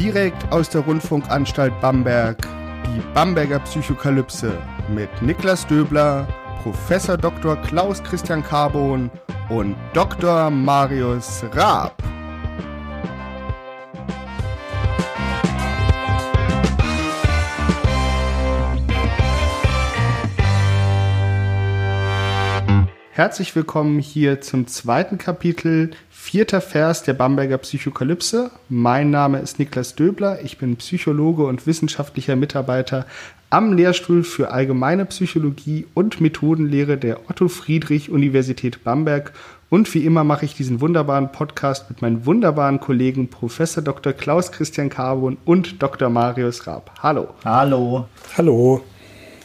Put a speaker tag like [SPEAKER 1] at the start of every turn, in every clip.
[SPEAKER 1] Direkt aus der Rundfunkanstalt Bamberg, die Bamberger Psychokalypse mit Niklas Döbler, Professor Dr. Klaus Christian Carbon und Dr. Marius Raab. Herzlich willkommen hier zum zweiten Kapitel, vierter Vers der Bamberger Psychokalypse. Mein Name ist Niklas Döbler, ich bin Psychologe und wissenschaftlicher Mitarbeiter am Lehrstuhl für Allgemeine Psychologie und Methodenlehre der Otto Friedrich Universität Bamberg und wie immer mache ich diesen wunderbaren Podcast mit meinen wunderbaren Kollegen Professor Dr. Klaus Christian Carbon und Dr. Marius Raab. Hallo.
[SPEAKER 2] Hallo.
[SPEAKER 1] Hallo.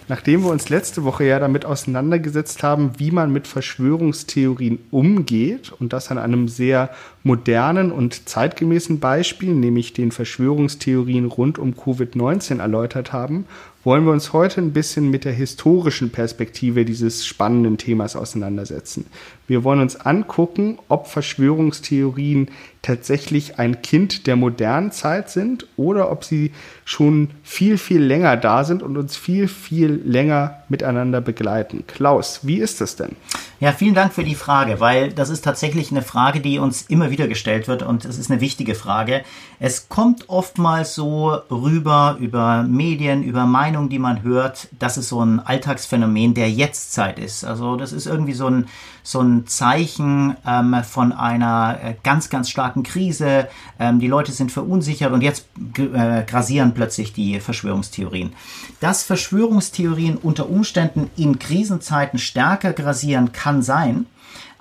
[SPEAKER 1] Nachdem wir uns letzte Woche ja damit auseinandergesetzt haben, wie man mit Verschwörungstheorien umgeht und das an einem sehr modernen und zeitgemäßen Beispiel, nämlich den Verschwörungstheorien rund um Covid-19 erläutert haben, wollen wir uns heute ein bisschen mit der historischen Perspektive dieses spannenden Themas auseinandersetzen. Wir wollen uns angucken, ob Verschwörungstheorien tatsächlich ein Kind der modernen Zeit sind oder ob sie schon viel, viel länger da sind und uns viel, viel länger miteinander begleiten. Klaus, wie ist das denn?
[SPEAKER 2] Ja, vielen Dank für die Frage, weil das ist tatsächlich eine Frage, die uns immer wieder gestellt wird und es ist eine wichtige Frage. Es kommt oftmals so rüber über Medien, über Meinungen, die man hört, dass es so ein Alltagsphänomen der Jetztzeit ist. Also das ist irgendwie so ein, so ein Zeichen ähm, von einer äh, ganz, ganz starken Krise. Ähm, die Leute sind verunsichert und jetzt äh, grasieren plötzlich die Verschwörungstheorien. Dass Verschwörungstheorien unter Umständen in Krisenzeiten stärker grasieren kann sein,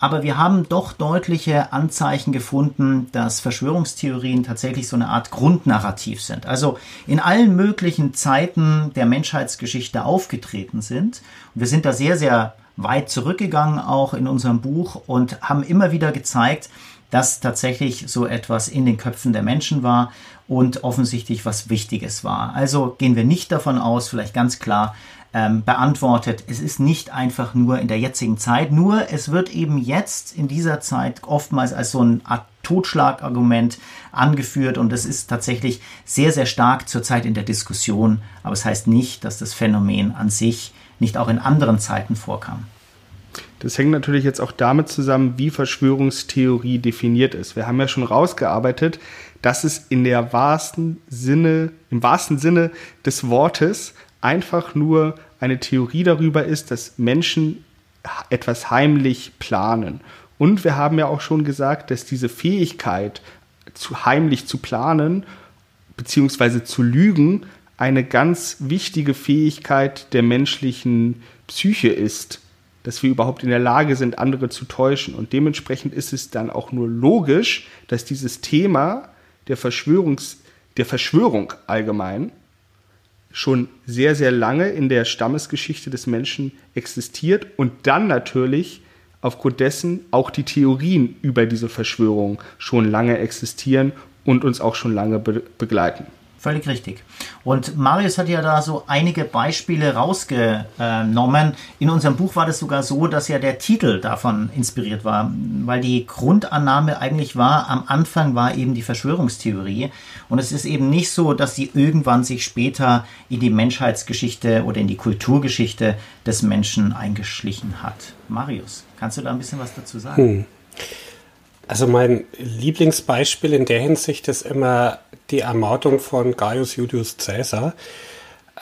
[SPEAKER 2] aber wir haben doch deutliche Anzeichen gefunden, dass Verschwörungstheorien tatsächlich so eine Art Grundnarrativ sind. Also in allen möglichen Zeiten der Menschheitsgeschichte aufgetreten sind. Und wir sind da sehr, sehr weit zurückgegangen, auch in unserem Buch, und haben immer wieder gezeigt, dass tatsächlich so etwas in den Köpfen der Menschen war und offensichtlich was Wichtiges war. Also gehen wir nicht davon aus, vielleicht ganz klar, ähm, beantwortet. Es ist nicht einfach nur in der jetzigen Zeit, nur es wird eben jetzt in dieser Zeit oftmals als so ein Art Totschlagargument angeführt und es ist tatsächlich sehr, sehr stark zurzeit in der Diskussion, aber es heißt nicht, dass das Phänomen an sich nicht auch in anderen Zeiten vorkam.
[SPEAKER 1] Das hängt natürlich jetzt auch damit zusammen, wie Verschwörungstheorie definiert ist. Wir haben ja schon rausgearbeitet, dass es in der wahrsten Sinne, im wahrsten Sinne des Wortes einfach nur eine Theorie darüber ist, dass Menschen etwas heimlich planen. Und wir haben ja auch schon gesagt, dass diese Fähigkeit, zu heimlich zu planen, beziehungsweise zu lügen, eine ganz wichtige Fähigkeit der menschlichen Psyche ist, dass wir überhaupt in der Lage sind, andere zu täuschen. Und dementsprechend ist es dann auch nur logisch, dass dieses Thema der, Verschwörungs, der Verschwörung allgemein schon sehr, sehr lange in der Stammesgeschichte des Menschen existiert und dann natürlich aufgrund dessen auch die Theorien über diese Verschwörung schon lange existieren und uns auch schon lange be begleiten.
[SPEAKER 2] Völlig richtig. Und Marius hat ja da so einige Beispiele rausgenommen. In unserem Buch war das sogar so, dass ja der Titel davon inspiriert war, weil die Grundannahme eigentlich war, am Anfang war eben die Verschwörungstheorie. Und es ist eben nicht so, dass sie irgendwann sich später in die Menschheitsgeschichte oder in die Kulturgeschichte des Menschen eingeschlichen hat. Marius, kannst du da ein bisschen was dazu sagen? Hm.
[SPEAKER 3] Also mein Lieblingsbeispiel in der Hinsicht ist immer die Ermordung von Gaius Julius Caesar.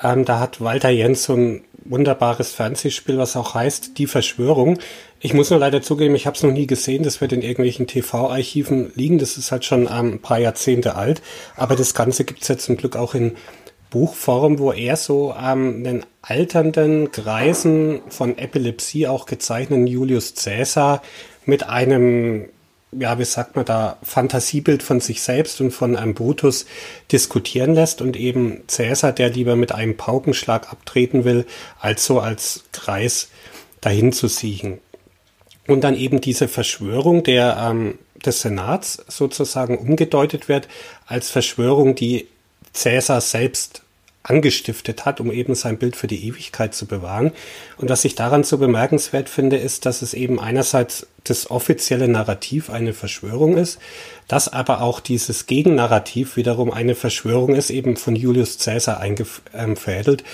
[SPEAKER 3] Ähm, da hat Walter Jens so ein wunderbares Fernsehspiel, was auch heißt Die Verschwörung. Ich muss nur leider zugeben, ich habe es noch nie gesehen. Das wird in irgendwelchen TV-Archiven liegen. Das ist halt schon ähm, ein paar Jahrzehnte alt. Aber das Ganze gibt es ja zum Glück auch in Buchform, wo er so ähm, einen alternden, greisen, von Epilepsie auch gezeichneten Julius Caesar mit einem ja, wie sagt man da, Fantasiebild von sich selbst und von einem Brutus diskutieren lässt und eben Cäsar, der lieber mit einem Paukenschlag abtreten will, als so als Kreis dahin zu siechen. Und dann eben diese Verschwörung der, ähm, des Senats sozusagen umgedeutet wird als Verschwörung, die Cäsar selbst angestiftet hat, um eben sein Bild für die Ewigkeit zu bewahren. Und was ich daran so bemerkenswert finde, ist, dass es eben einerseits das offizielle Narrativ eine Verschwörung ist, dass aber auch dieses Gegennarrativ wiederum eine Verschwörung ist, eben von Julius Caesar eingefädelt.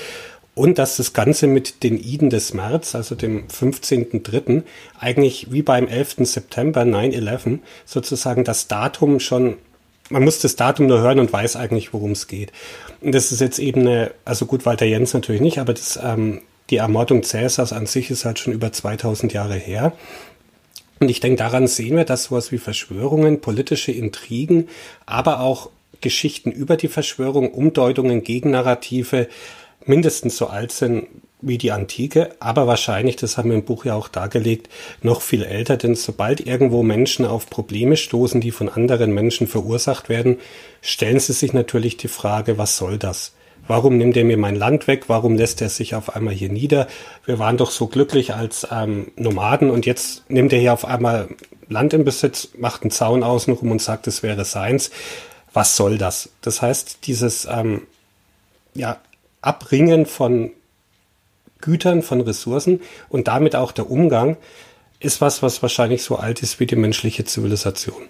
[SPEAKER 3] Und dass das Ganze mit den Iden des März, also dem 15.3., eigentlich wie beim 11. September 9-11 sozusagen das Datum schon man muss das Datum nur hören und weiß eigentlich, worum es geht. Und das ist jetzt eben eine, also gut, Walter Jens natürlich nicht, aber das, ähm, die Ermordung Cäsars an sich ist halt schon über 2000 Jahre her. Und ich denke, daran sehen wir, dass sowas wie Verschwörungen, politische Intrigen, aber auch Geschichten über die Verschwörung, Umdeutungen, Gegennarrative mindestens so alt sind wie die Antike, aber wahrscheinlich, das haben wir im Buch ja auch dargelegt, noch viel älter, denn sobald irgendwo Menschen auf Probleme stoßen, die von anderen Menschen verursacht werden, stellen sie sich natürlich die Frage, was soll das? Warum nimmt er mir mein Land weg? Warum lässt er sich auf einmal hier nieder? Wir waren doch so glücklich als ähm, Nomaden und jetzt nimmt er hier auf einmal Land in Besitz, macht einen Zaun außenrum und sagt, es wäre seins. Was soll das? Das heißt, dieses ähm, ja, Abringen von Gütern, von Ressourcen und damit auch der Umgang ist was, was wahrscheinlich so alt ist wie die menschliche Zivilisation.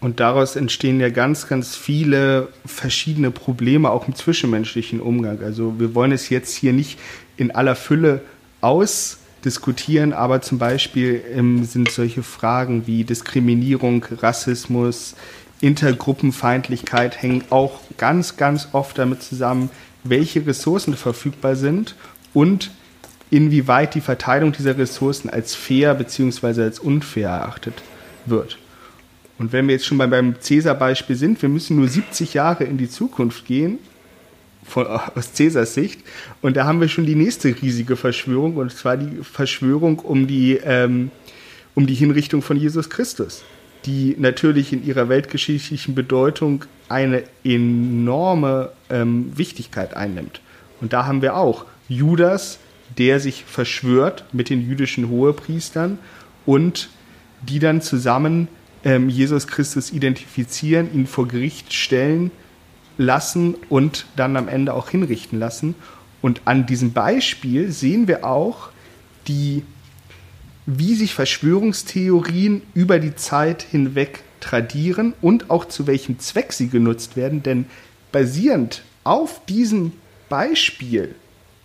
[SPEAKER 1] Und daraus entstehen ja ganz, ganz viele verschiedene Probleme, auch im zwischenmenschlichen Umgang. Also wir wollen es jetzt hier nicht in aller Fülle ausdiskutieren, aber zum Beispiel ähm, sind solche Fragen wie Diskriminierung, Rassismus, Intergruppenfeindlichkeit hängen auch ganz, ganz oft damit zusammen, welche Ressourcen verfügbar sind und inwieweit die Verteilung dieser Ressourcen als fair bzw. als unfair erachtet wird. Und wenn wir jetzt schon beim Cäsar-Beispiel sind, wir müssen nur 70 Jahre in die Zukunft gehen, von, aus Cäsars Sicht, und da haben wir schon die nächste riesige Verschwörung, und zwar die Verschwörung um die, ähm, um die Hinrichtung von Jesus Christus die natürlich in ihrer weltgeschichtlichen Bedeutung eine enorme ähm, Wichtigkeit einnimmt. Und da haben wir auch Judas, der sich verschwört mit den jüdischen Hohepriestern und die dann zusammen ähm, Jesus Christus identifizieren, ihn vor Gericht stellen lassen und dann am Ende auch hinrichten lassen. Und an diesem Beispiel sehen wir auch die wie sich Verschwörungstheorien über die Zeit hinweg tradieren und auch zu welchem Zweck sie genutzt werden. Denn basierend auf diesem Beispiel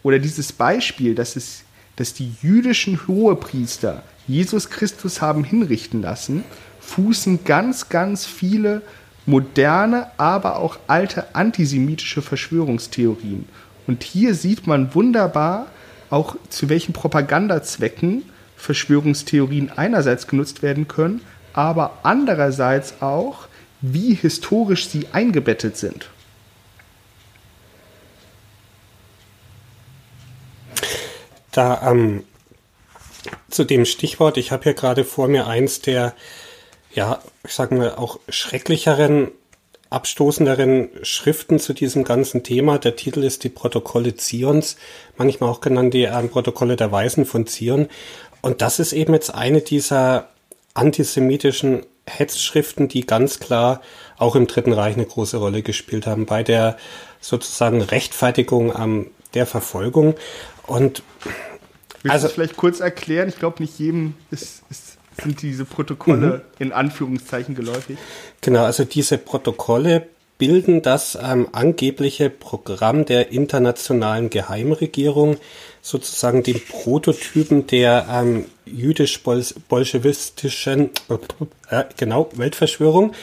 [SPEAKER 1] oder dieses Beispiel, dass, es, dass die jüdischen Hohepriester Jesus Christus haben hinrichten lassen, fußen ganz, ganz viele moderne, aber auch alte antisemitische Verschwörungstheorien. Und hier sieht man wunderbar auch zu welchen Propagandazwecken Verschwörungstheorien einerseits genutzt werden können, aber andererseits auch, wie historisch sie eingebettet sind.
[SPEAKER 3] Da ähm, zu dem Stichwort, ich habe hier gerade vor mir eins der, ja, ich sage mal, auch schrecklicheren, abstoßenderen Schriften zu diesem ganzen Thema. Der Titel ist die Protokolle Zions, manchmal auch genannt die äh, Protokolle der Weisen von Zion. Und das ist eben jetzt eine dieser antisemitischen Hetzschriften, die ganz klar auch im Dritten Reich eine große Rolle gespielt haben bei der sozusagen Rechtfertigung ähm, der Verfolgung. Und
[SPEAKER 1] Willst also, du vielleicht kurz erklären? Ich glaube, nicht jedem ist, ist, sind diese Protokolle mhm. in Anführungszeichen geläufig.
[SPEAKER 3] Genau, also diese Protokolle bilden das ähm, angebliche Programm der internationalen Geheimregierung, sozusagen den Prototypen der ähm, jüdisch-bolschewistischen, äh, genau, Weltverschwörung.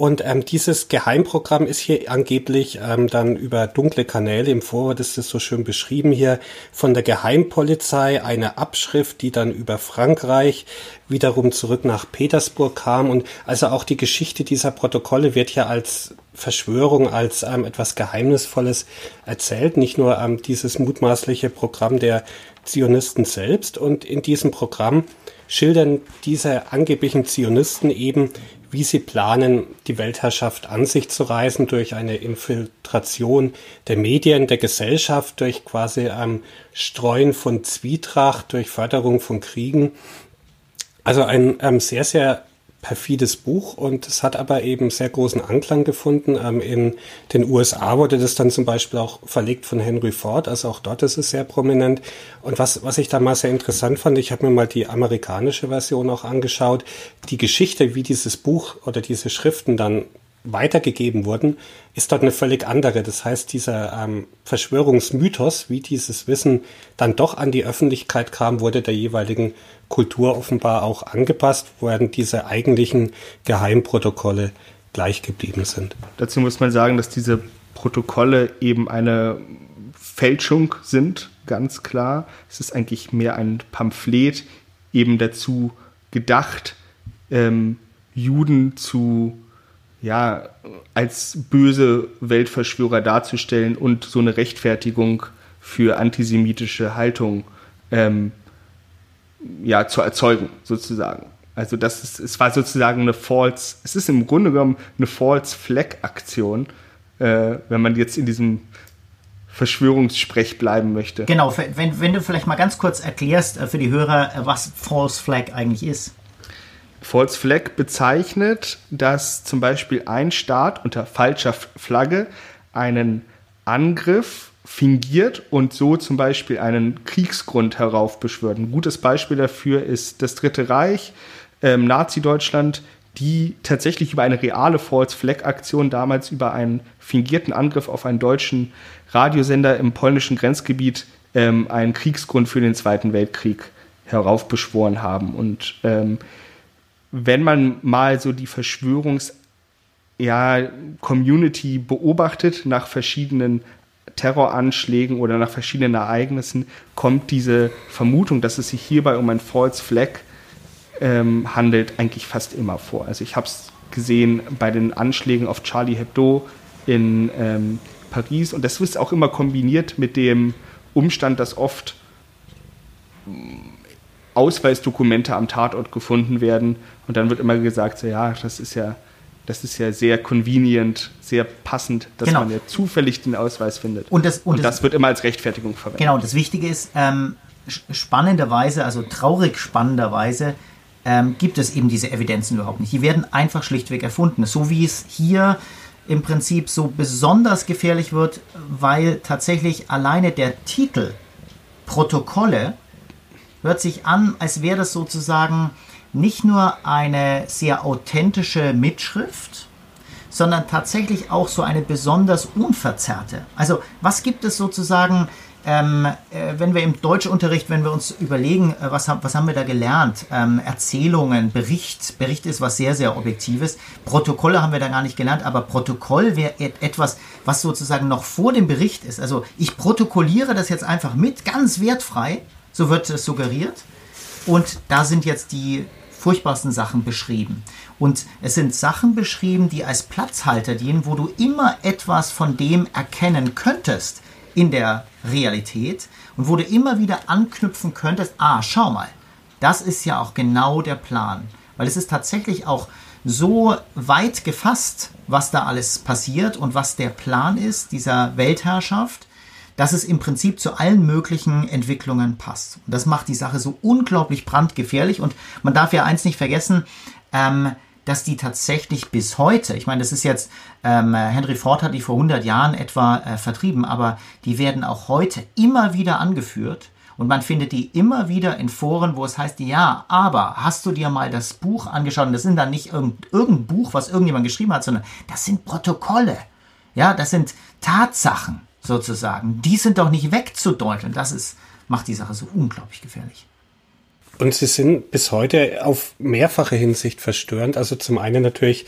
[SPEAKER 3] Und ähm, dieses Geheimprogramm ist hier angeblich ähm, dann über dunkle Kanäle, im Vorwort ist es so schön beschrieben hier, von der Geheimpolizei eine Abschrift, die dann über Frankreich wiederum zurück nach Petersburg kam. Und also auch die Geschichte dieser Protokolle wird ja als Verschwörung, als ähm, etwas Geheimnisvolles erzählt, nicht nur ähm, dieses mutmaßliche Programm der Zionisten selbst. Und in diesem Programm schildern diese angeblichen Zionisten eben, wie sie planen, die Weltherrschaft an sich zu reißen durch eine Infiltration der Medien, der Gesellschaft, durch quasi ähm, Streuen von Zwietracht, durch Förderung von Kriegen. Also ein ähm, sehr, sehr perfides Buch und es hat aber eben sehr großen Anklang gefunden. Ähm, in den USA wurde das dann zum Beispiel auch verlegt von Henry Ford, also auch dort ist es sehr prominent. Und was, was ich da mal sehr interessant fand, ich habe mir mal die amerikanische Version auch angeschaut, die Geschichte, wie dieses Buch oder diese Schriften dann weitergegeben wurden, ist dort eine völlig andere. Das heißt, dieser ähm, Verschwörungsmythos, wie dieses Wissen dann doch an die Öffentlichkeit kam, wurde der jeweiligen Kultur offenbar auch angepasst, während diese eigentlichen Geheimprotokolle gleich geblieben sind.
[SPEAKER 1] Dazu muss man sagen, dass diese Protokolle eben eine Fälschung sind, ganz klar. Es ist eigentlich mehr ein Pamphlet, eben dazu gedacht, ähm, Juden zu ja, als böse Weltverschwörer darzustellen und so eine Rechtfertigung für antisemitische Haltung ähm, ja, zu erzeugen, sozusagen. Also das ist, es war sozusagen eine False, es ist im Grunde genommen eine False Flag Aktion, äh, wenn man jetzt in diesem Verschwörungssprech bleiben möchte.
[SPEAKER 2] Genau, wenn, wenn du vielleicht mal ganz kurz erklärst äh, für die Hörer, äh, was False Flag eigentlich ist.
[SPEAKER 1] False Flag bezeichnet, dass zum Beispiel ein Staat unter falscher Flagge einen Angriff fingiert und so zum Beispiel einen Kriegsgrund heraufbeschwört. Ein gutes Beispiel dafür ist das Dritte Reich, ähm, Nazi-Deutschland, die tatsächlich über eine reale False Flag Aktion damals über einen fingierten Angriff auf einen deutschen Radiosender im polnischen Grenzgebiet ähm, einen Kriegsgrund für den Zweiten Weltkrieg heraufbeschworen haben. Und ähm, wenn man mal so die Verschwörungs- ja, Community beobachtet nach verschiedenen Terroranschlägen oder nach verschiedenen Ereignissen, kommt diese Vermutung, dass es sich hierbei um ein False Flag ähm, handelt, eigentlich fast immer vor. Also ich habe es gesehen bei den Anschlägen auf Charlie Hebdo in ähm, Paris und das ist auch immer kombiniert mit dem Umstand, dass oft Ausweisdokumente am Tatort gefunden werden und dann wird immer gesagt, so, ja, das ist ja, das ist ja sehr convenient, sehr passend, dass genau. man ja zufällig den Ausweis findet.
[SPEAKER 2] Und das, und,
[SPEAKER 1] und das, das, wird immer als Rechtfertigung verwendet.
[SPEAKER 2] Genau, das Wichtige ist, ähm, spannenderweise, also traurig spannenderweise, ähm, gibt es eben diese Evidenzen überhaupt nicht. Die werden einfach schlichtweg erfunden. So wie es hier im Prinzip so besonders gefährlich wird, weil tatsächlich alleine der Titel Protokolle hört sich an, als wäre das sozusagen nicht nur eine sehr authentische Mitschrift, sondern tatsächlich auch so eine besonders unverzerrte. Also was gibt es sozusagen, ähm, äh, wenn wir im Deutschunterricht, wenn wir uns überlegen, äh, was, was haben wir da gelernt? Ähm, Erzählungen, Bericht. Bericht ist was sehr, sehr Objektives. Protokolle haben wir da gar nicht gelernt, aber Protokoll wäre etwas, was sozusagen noch vor dem Bericht ist. Also ich protokolliere das jetzt einfach mit, ganz wertfrei so wird es suggeriert. Und da sind jetzt die furchtbarsten Sachen beschrieben. Und es sind Sachen beschrieben, die als Platzhalter dienen, wo du immer etwas von dem erkennen könntest in der Realität und wo du immer wieder anknüpfen könntest, ah, schau mal, das ist ja auch genau der Plan. Weil es ist tatsächlich auch so weit gefasst, was da alles passiert und was der Plan ist, dieser Weltherrschaft, dass es im Prinzip zu allen möglichen Entwicklungen passt. Und das macht die Sache so unglaublich brandgefährlich. Und man darf ja eins nicht vergessen, ähm, dass die tatsächlich bis heute, ich meine, das ist jetzt, ähm, Henry Ford hat die vor 100 Jahren etwa äh, vertrieben, aber die werden auch heute immer wieder angeführt. Und man findet die immer wieder in Foren, wo es heißt, ja, aber hast du dir mal das Buch angeschaut? Und das sind dann nicht irgendein, irgendein Buch, was irgendjemand geschrieben hat, sondern das sind Protokolle. Ja, das sind Tatsachen sozusagen. Die sind doch nicht wegzudeuten. Das ist, macht die Sache so unglaublich gefährlich.
[SPEAKER 3] Und sie sind bis heute auf mehrfache Hinsicht verstörend. Also zum einen natürlich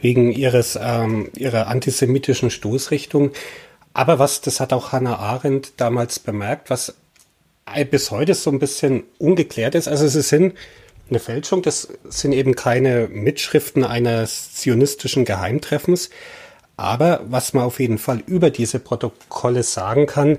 [SPEAKER 3] wegen ihres, ähm, ihrer antisemitischen Stoßrichtung. Aber was, das hat auch Hannah Arendt damals bemerkt, was bis heute so ein bisschen ungeklärt ist. Also sie sind eine Fälschung, das sind eben keine Mitschriften eines zionistischen Geheimtreffens, aber was man auf jeden Fall über diese Protokolle sagen kann,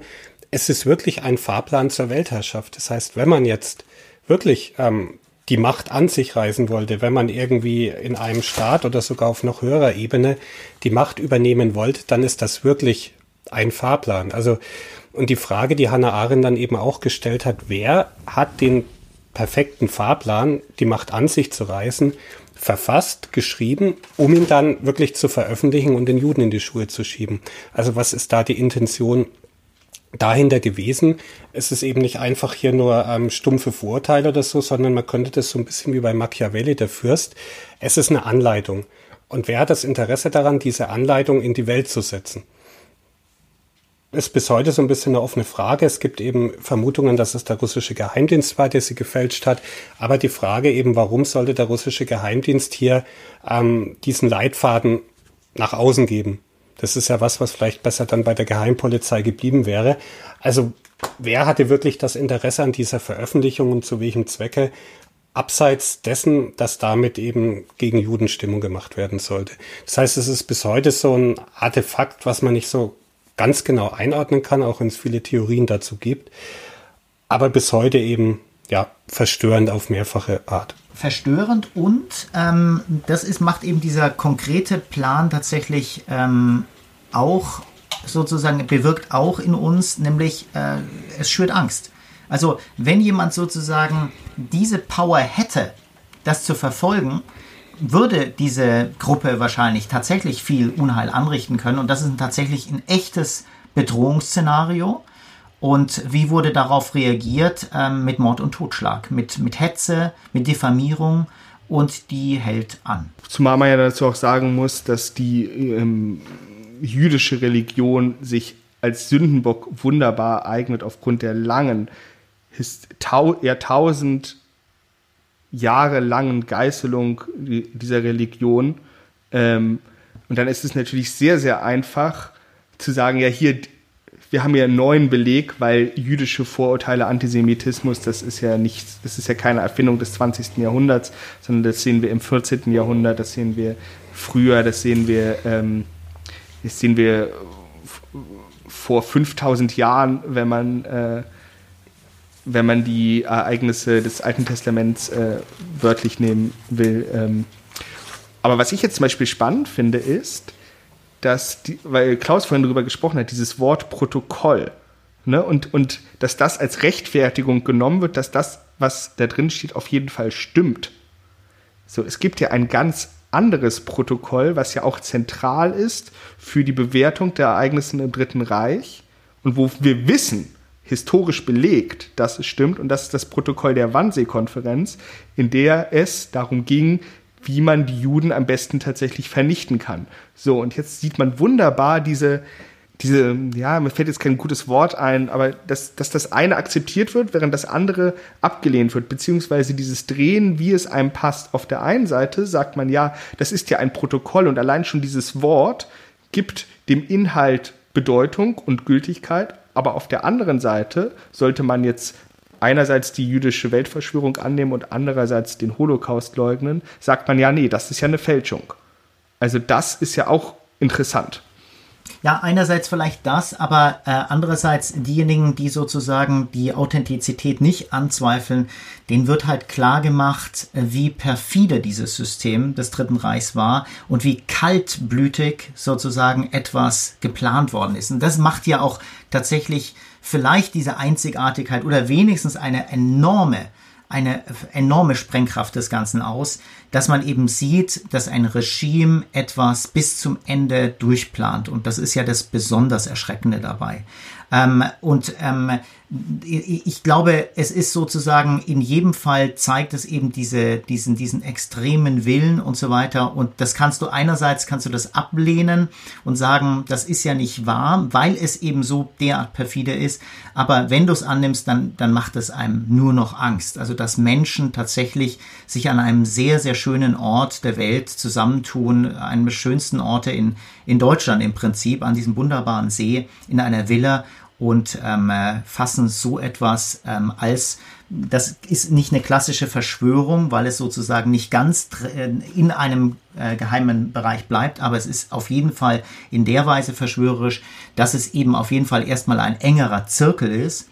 [SPEAKER 3] es ist wirklich ein Fahrplan zur Weltherrschaft. Das heißt, wenn man jetzt wirklich ähm, die Macht an sich reißen wollte, wenn man irgendwie in einem Staat oder sogar auf noch höherer Ebene die Macht übernehmen wollte, dann ist das wirklich ein Fahrplan. Also, und die Frage, die Hannah Arendt dann eben auch gestellt hat, wer hat den perfekten Fahrplan, die Macht an sich zu reißen? Verfasst, geschrieben, um ihn dann wirklich zu veröffentlichen und den Juden in die Schuhe zu schieben. Also was ist da die Intention dahinter gewesen? Es ist eben nicht einfach hier nur ähm, stumpfe Vorurteile oder so, sondern man könnte das so ein bisschen wie bei Machiavelli, der Fürst. Es ist eine Anleitung. Und wer hat das Interesse daran, diese Anleitung in die Welt zu setzen? Ist bis heute so ein bisschen eine offene Frage. Es gibt eben Vermutungen, dass es der russische Geheimdienst war, der sie gefälscht hat. Aber die Frage eben, warum sollte der russische Geheimdienst hier ähm, diesen Leitfaden nach außen geben? Das ist ja was, was vielleicht besser dann bei der Geheimpolizei geblieben wäre. Also wer hatte wirklich das Interesse an dieser Veröffentlichung und zu welchem Zwecke? Abseits dessen, dass damit eben gegen Juden Stimmung gemacht werden sollte. Das heißt, es ist bis heute so ein Artefakt, was man nicht so ganz genau einordnen kann, auch wenn es viele Theorien dazu gibt. Aber bis heute eben ja verstörend auf mehrfache Art.
[SPEAKER 2] Verstörend und ähm, das ist, macht eben dieser konkrete Plan tatsächlich ähm, auch sozusagen, bewirkt auch in uns, nämlich äh, es schürt Angst. Also wenn jemand sozusagen diese Power hätte, das zu verfolgen, würde diese Gruppe wahrscheinlich tatsächlich viel Unheil anrichten können. Und das ist tatsächlich ein echtes Bedrohungsszenario. Und wie wurde darauf reagiert? Ähm, mit Mord und Totschlag, mit, mit Hetze, mit Diffamierung und die hält an.
[SPEAKER 1] Zumal man ja dazu auch sagen muss, dass die ähm, jüdische Religion sich als Sündenbock wunderbar eignet aufgrund der langen, Jahrtausend jahrelangen Geißelung dieser Religion. Ähm, und dann ist es natürlich sehr, sehr einfach zu sagen, ja, hier, wir haben ja einen neuen Beleg, weil jüdische Vorurteile, Antisemitismus, das ist ja nicht, das ist ja keine Erfindung des 20. Jahrhunderts, sondern das sehen wir im 14. Jahrhundert, das sehen wir früher, das sehen wir, ähm, das sehen wir vor 5000 Jahren, wenn man äh, wenn man die Ereignisse des Alten Testaments äh, wörtlich nehmen will. Ähm. Aber was ich jetzt zum Beispiel spannend finde, ist, dass, die, weil Klaus vorhin darüber gesprochen hat, dieses Wort Protokoll, ne, und, und dass das als Rechtfertigung genommen wird, dass das, was da drin steht, auf jeden Fall stimmt. So, es gibt ja ein ganz anderes Protokoll, was ja auch zentral ist für die Bewertung der Ereignisse im Dritten Reich und wo wir wissen, historisch belegt, dass es stimmt. Und das ist das Protokoll der Wannsee-Konferenz, in der es darum ging, wie man die Juden am besten tatsächlich vernichten kann. So, und jetzt sieht man wunderbar diese, diese, ja, mir fällt jetzt kein gutes Wort ein, aber dass, dass das eine akzeptiert wird, während das andere abgelehnt wird, beziehungsweise dieses Drehen, wie es einem passt. Auf der einen Seite sagt man, ja, das ist ja ein Protokoll und allein schon dieses Wort gibt dem Inhalt Bedeutung und Gültigkeit aber auf der anderen Seite sollte man jetzt einerseits die jüdische Weltverschwörung annehmen und andererseits den Holocaust leugnen, sagt man ja, nee, das ist ja eine Fälschung. Also das ist ja auch interessant.
[SPEAKER 2] Ja, einerseits vielleicht das, aber äh, andererseits diejenigen, die sozusagen die Authentizität nicht anzweifeln, denen wird halt klar gemacht, äh, wie perfide dieses System des Dritten Reichs war und wie kaltblütig sozusagen etwas geplant worden ist. Und das macht ja auch tatsächlich vielleicht diese Einzigartigkeit oder wenigstens eine enorme eine enorme Sprengkraft des Ganzen aus, dass man eben sieht, dass ein Regime etwas bis zum Ende durchplant. Und das ist ja das besonders Erschreckende dabei. Ähm, und ähm, ich glaube, es ist sozusagen in jedem Fall zeigt es eben diese, diesen, diesen extremen Willen und so weiter. Und das kannst du einerseits kannst du das ablehnen und sagen, das ist ja nicht wahr, weil es eben so derart perfide ist. Aber wenn du es annimmst, dann, dann macht es einem nur noch Angst. Also, dass Menschen tatsächlich sich an einem sehr, sehr schönen Ort der Welt zusammentun, einem der schönsten Orte in, in Deutschland im Prinzip, an diesem wunderbaren See, in einer Villa und ähm, äh, fassen so etwas ähm, als das ist nicht eine klassische Verschwörung, weil es sozusagen nicht ganz äh, in einem äh, geheimen Bereich bleibt, aber es ist auf jeden Fall in der Weise verschwörerisch, dass es eben auf jeden Fall erstmal ein engerer Zirkel ist.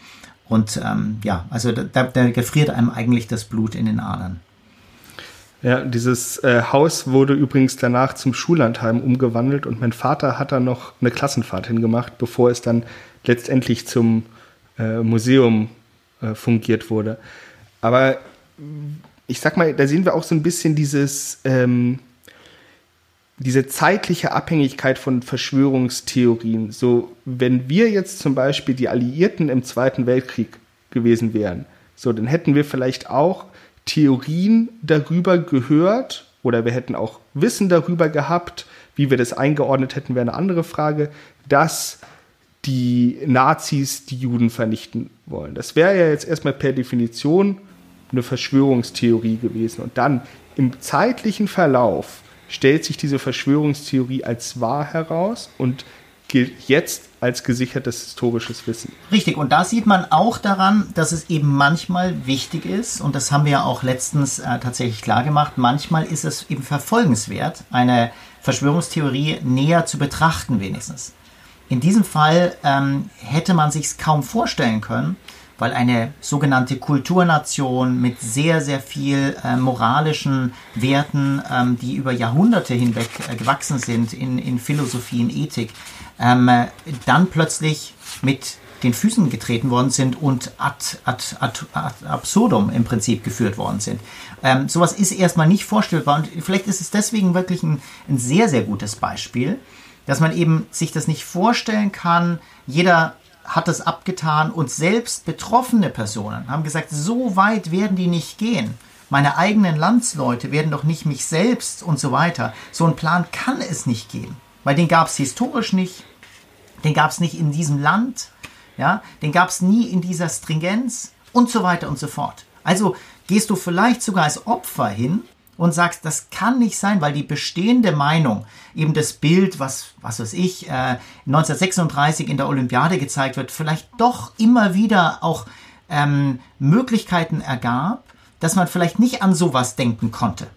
[SPEAKER 2] Und ähm, ja, also da, da gefriert einem eigentlich das Blut in den Adern.
[SPEAKER 1] Ja, dieses äh, Haus wurde übrigens danach zum Schullandheim umgewandelt und mein Vater hat da noch eine Klassenfahrt hingemacht, bevor es dann letztendlich zum äh, Museum äh, fungiert wurde. Aber ich sag mal, da sehen wir auch so ein bisschen dieses, ähm, diese zeitliche Abhängigkeit von Verschwörungstheorien. So, wenn wir jetzt zum Beispiel die Alliierten im Zweiten Weltkrieg gewesen wären, so, dann hätten wir vielleicht auch Theorien darüber gehört oder wir hätten auch Wissen darüber gehabt, wie wir das eingeordnet hätten, wäre eine andere Frage, dass die Nazis die Juden vernichten wollen. Das wäre ja jetzt erstmal per Definition eine Verschwörungstheorie gewesen. Und dann im zeitlichen Verlauf stellt sich diese Verschwörungstheorie als wahr heraus und gilt jetzt als gesichertes historisches Wissen.
[SPEAKER 2] Richtig, und da sieht man auch daran, dass es eben manchmal wichtig ist, und das haben wir ja auch letztens äh, tatsächlich klar gemacht, manchmal ist es eben verfolgenswert, eine Verschwörungstheorie näher zu betrachten wenigstens. In diesem Fall ähm, hätte man sich kaum vorstellen können, weil eine sogenannte Kulturnation mit sehr, sehr viel äh, moralischen Werten, ähm, die über Jahrhunderte hinweg äh, gewachsen sind in, in Philosophie, in Ethik, ähm, dann plötzlich mit den Füßen getreten worden sind und ad, ad, ad, ad absurdum im Prinzip geführt worden sind. Ähm, sowas ist erstmal nicht vorstellbar und vielleicht ist es deswegen wirklich ein, ein sehr, sehr gutes Beispiel, dass man eben sich das nicht vorstellen kann. Jeder hat es abgetan und selbst betroffene Personen haben gesagt, so weit werden die nicht gehen. Meine eigenen Landsleute werden doch nicht mich selbst und so weiter. So einen Plan kann es nicht geben, weil den gab es historisch nicht, den gab es nicht in diesem Land, ja, den gab es nie in dieser Stringenz und so weiter und so fort. Also gehst du vielleicht sogar als Opfer hin und sagst, das kann nicht sein, weil die bestehende Meinung, eben das Bild, was, was weiß ich, äh, 1936 in der Olympiade gezeigt wird, vielleicht doch immer wieder auch ähm, Möglichkeiten ergab, dass man vielleicht nicht an sowas denken konnte.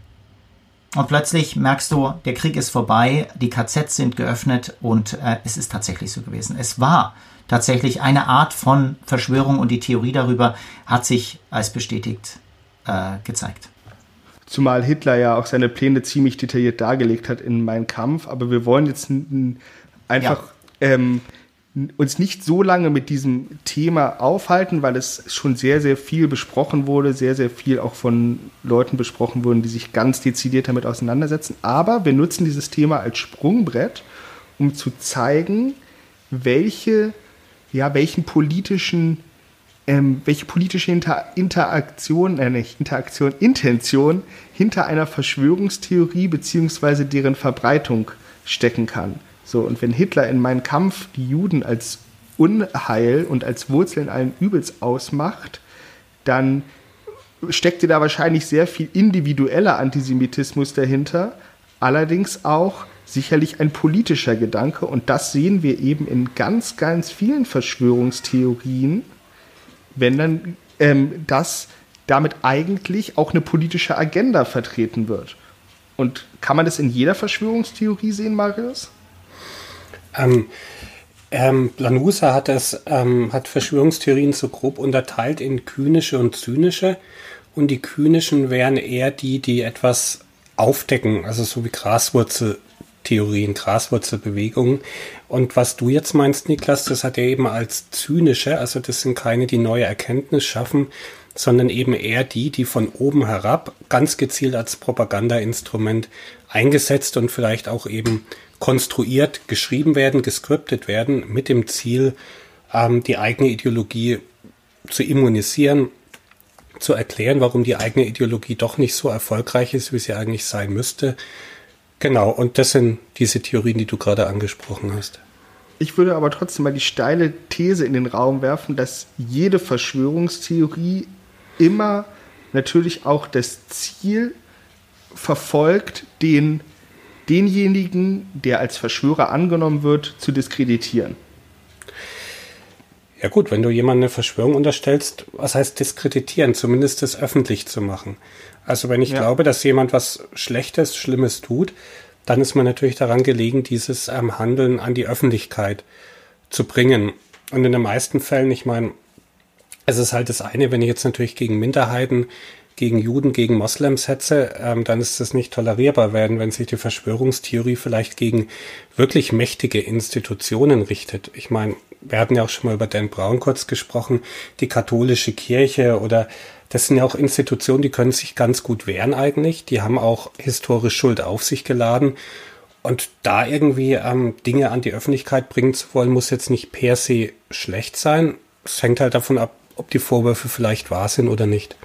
[SPEAKER 2] Und plötzlich merkst du, der Krieg ist vorbei, die KZs sind geöffnet und äh, es ist tatsächlich so gewesen. Es war tatsächlich eine Art von Verschwörung und die Theorie darüber hat sich als bestätigt äh, gezeigt.
[SPEAKER 1] Zumal Hitler ja auch seine Pläne ziemlich detailliert dargelegt hat in Mein Kampf. Aber wir wollen jetzt einfach ja. ähm, uns nicht so lange mit diesem Thema aufhalten, weil es schon sehr, sehr viel besprochen wurde, sehr, sehr viel auch von Leuten besprochen wurde, die sich ganz dezidiert damit auseinandersetzen. Aber wir nutzen dieses Thema als Sprungbrett, um zu zeigen, welche, ja, welchen politischen ähm, welche politische Inter Interaktion, äh nicht Interaktion, Intention hinter einer Verschwörungstheorie bzw. deren Verbreitung stecken kann. So, und wenn Hitler in meinem Kampf die Juden als Unheil und als Wurzeln allen Übels ausmacht, dann steckte da wahrscheinlich sehr viel individueller Antisemitismus dahinter, allerdings auch sicherlich ein politischer Gedanke und das sehen wir eben in ganz, ganz vielen Verschwörungstheorien wenn dann ähm, das damit eigentlich auch eine politische Agenda vertreten wird. Und kann man das in jeder Verschwörungstheorie sehen, Marius?
[SPEAKER 3] Ähm, ähm, Lanusa hat, das, ähm, hat Verschwörungstheorien so grob unterteilt in kühnische und zynische. Und die kühnischen wären eher die, die etwas aufdecken, also so wie Graswurzel Theorien, Graswurzelbewegungen. Und was du jetzt meinst, Niklas, das hat er eben als zynische, also das sind keine, die neue Erkenntnis schaffen, sondern eben eher die, die von oben herab ganz gezielt als Propagandainstrument eingesetzt und vielleicht auch eben konstruiert, geschrieben werden, gescriptet werden, mit dem Ziel, ähm, die eigene Ideologie zu immunisieren, zu erklären, warum die eigene Ideologie doch nicht so erfolgreich ist, wie sie eigentlich sein müsste Genau, und das sind diese Theorien, die du gerade angesprochen hast.
[SPEAKER 1] Ich würde aber trotzdem mal die steile These in den Raum werfen, dass jede Verschwörungstheorie immer natürlich auch das Ziel verfolgt, den denjenigen, der als Verschwörer angenommen wird, zu diskreditieren.
[SPEAKER 3] Ja gut, wenn du jemandem eine Verschwörung unterstellst, was heißt diskreditieren? Zumindest das öffentlich zu machen. Also wenn ich ja. glaube, dass jemand was Schlechtes, Schlimmes tut, dann ist man natürlich daran gelegen, dieses ähm, Handeln an die Öffentlichkeit zu bringen. Und in den meisten Fällen, ich meine, es ist halt das eine, wenn ich jetzt natürlich gegen Minderheiten, gegen Juden, gegen Moslems hetze, ähm, dann ist das nicht tolerierbar werden, wenn sich die Verschwörungstheorie vielleicht gegen wirklich mächtige Institutionen richtet. Ich meine, wir hatten ja auch schon mal über Dan Brown kurz gesprochen, die katholische Kirche oder das sind ja auch Institutionen, die können sich ganz gut wehren eigentlich. Die haben auch historisch Schuld auf sich geladen. Und da irgendwie ähm, Dinge an die Öffentlichkeit bringen zu wollen, muss jetzt nicht per se schlecht sein. Es hängt halt davon ab, ob die Vorwürfe vielleicht wahr sind oder nicht.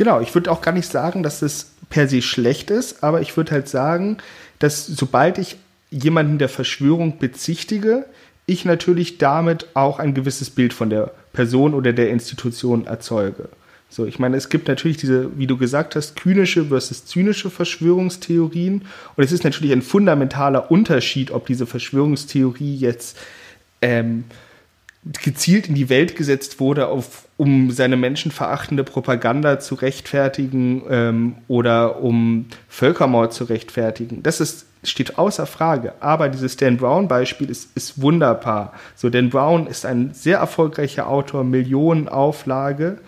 [SPEAKER 1] Genau, ich würde auch gar nicht sagen, dass es per se schlecht ist, aber ich würde halt sagen, dass sobald ich jemanden der Verschwörung bezichtige, ich natürlich damit auch ein gewisses Bild von der Person oder der Institution erzeuge. So, ich meine, es gibt natürlich diese, wie du gesagt hast, kynische versus zynische Verschwörungstheorien. Und es ist natürlich ein fundamentaler Unterschied, ob diese Verschwörungstheorie jetzt ähm, gezielt in die Welt gesetzt wurde, auf, um seine menschenverachtende Propaganda zu rechtfertigen ähm, oder um Völkermord zu rechtfertigen. Das ist, steht außer Frage. Aber dieses Dan Brown-Beispiel ist, ist wunderbar. So, Dan Brown ist ein sehr erfolgreicher Autor, Millionenauflage.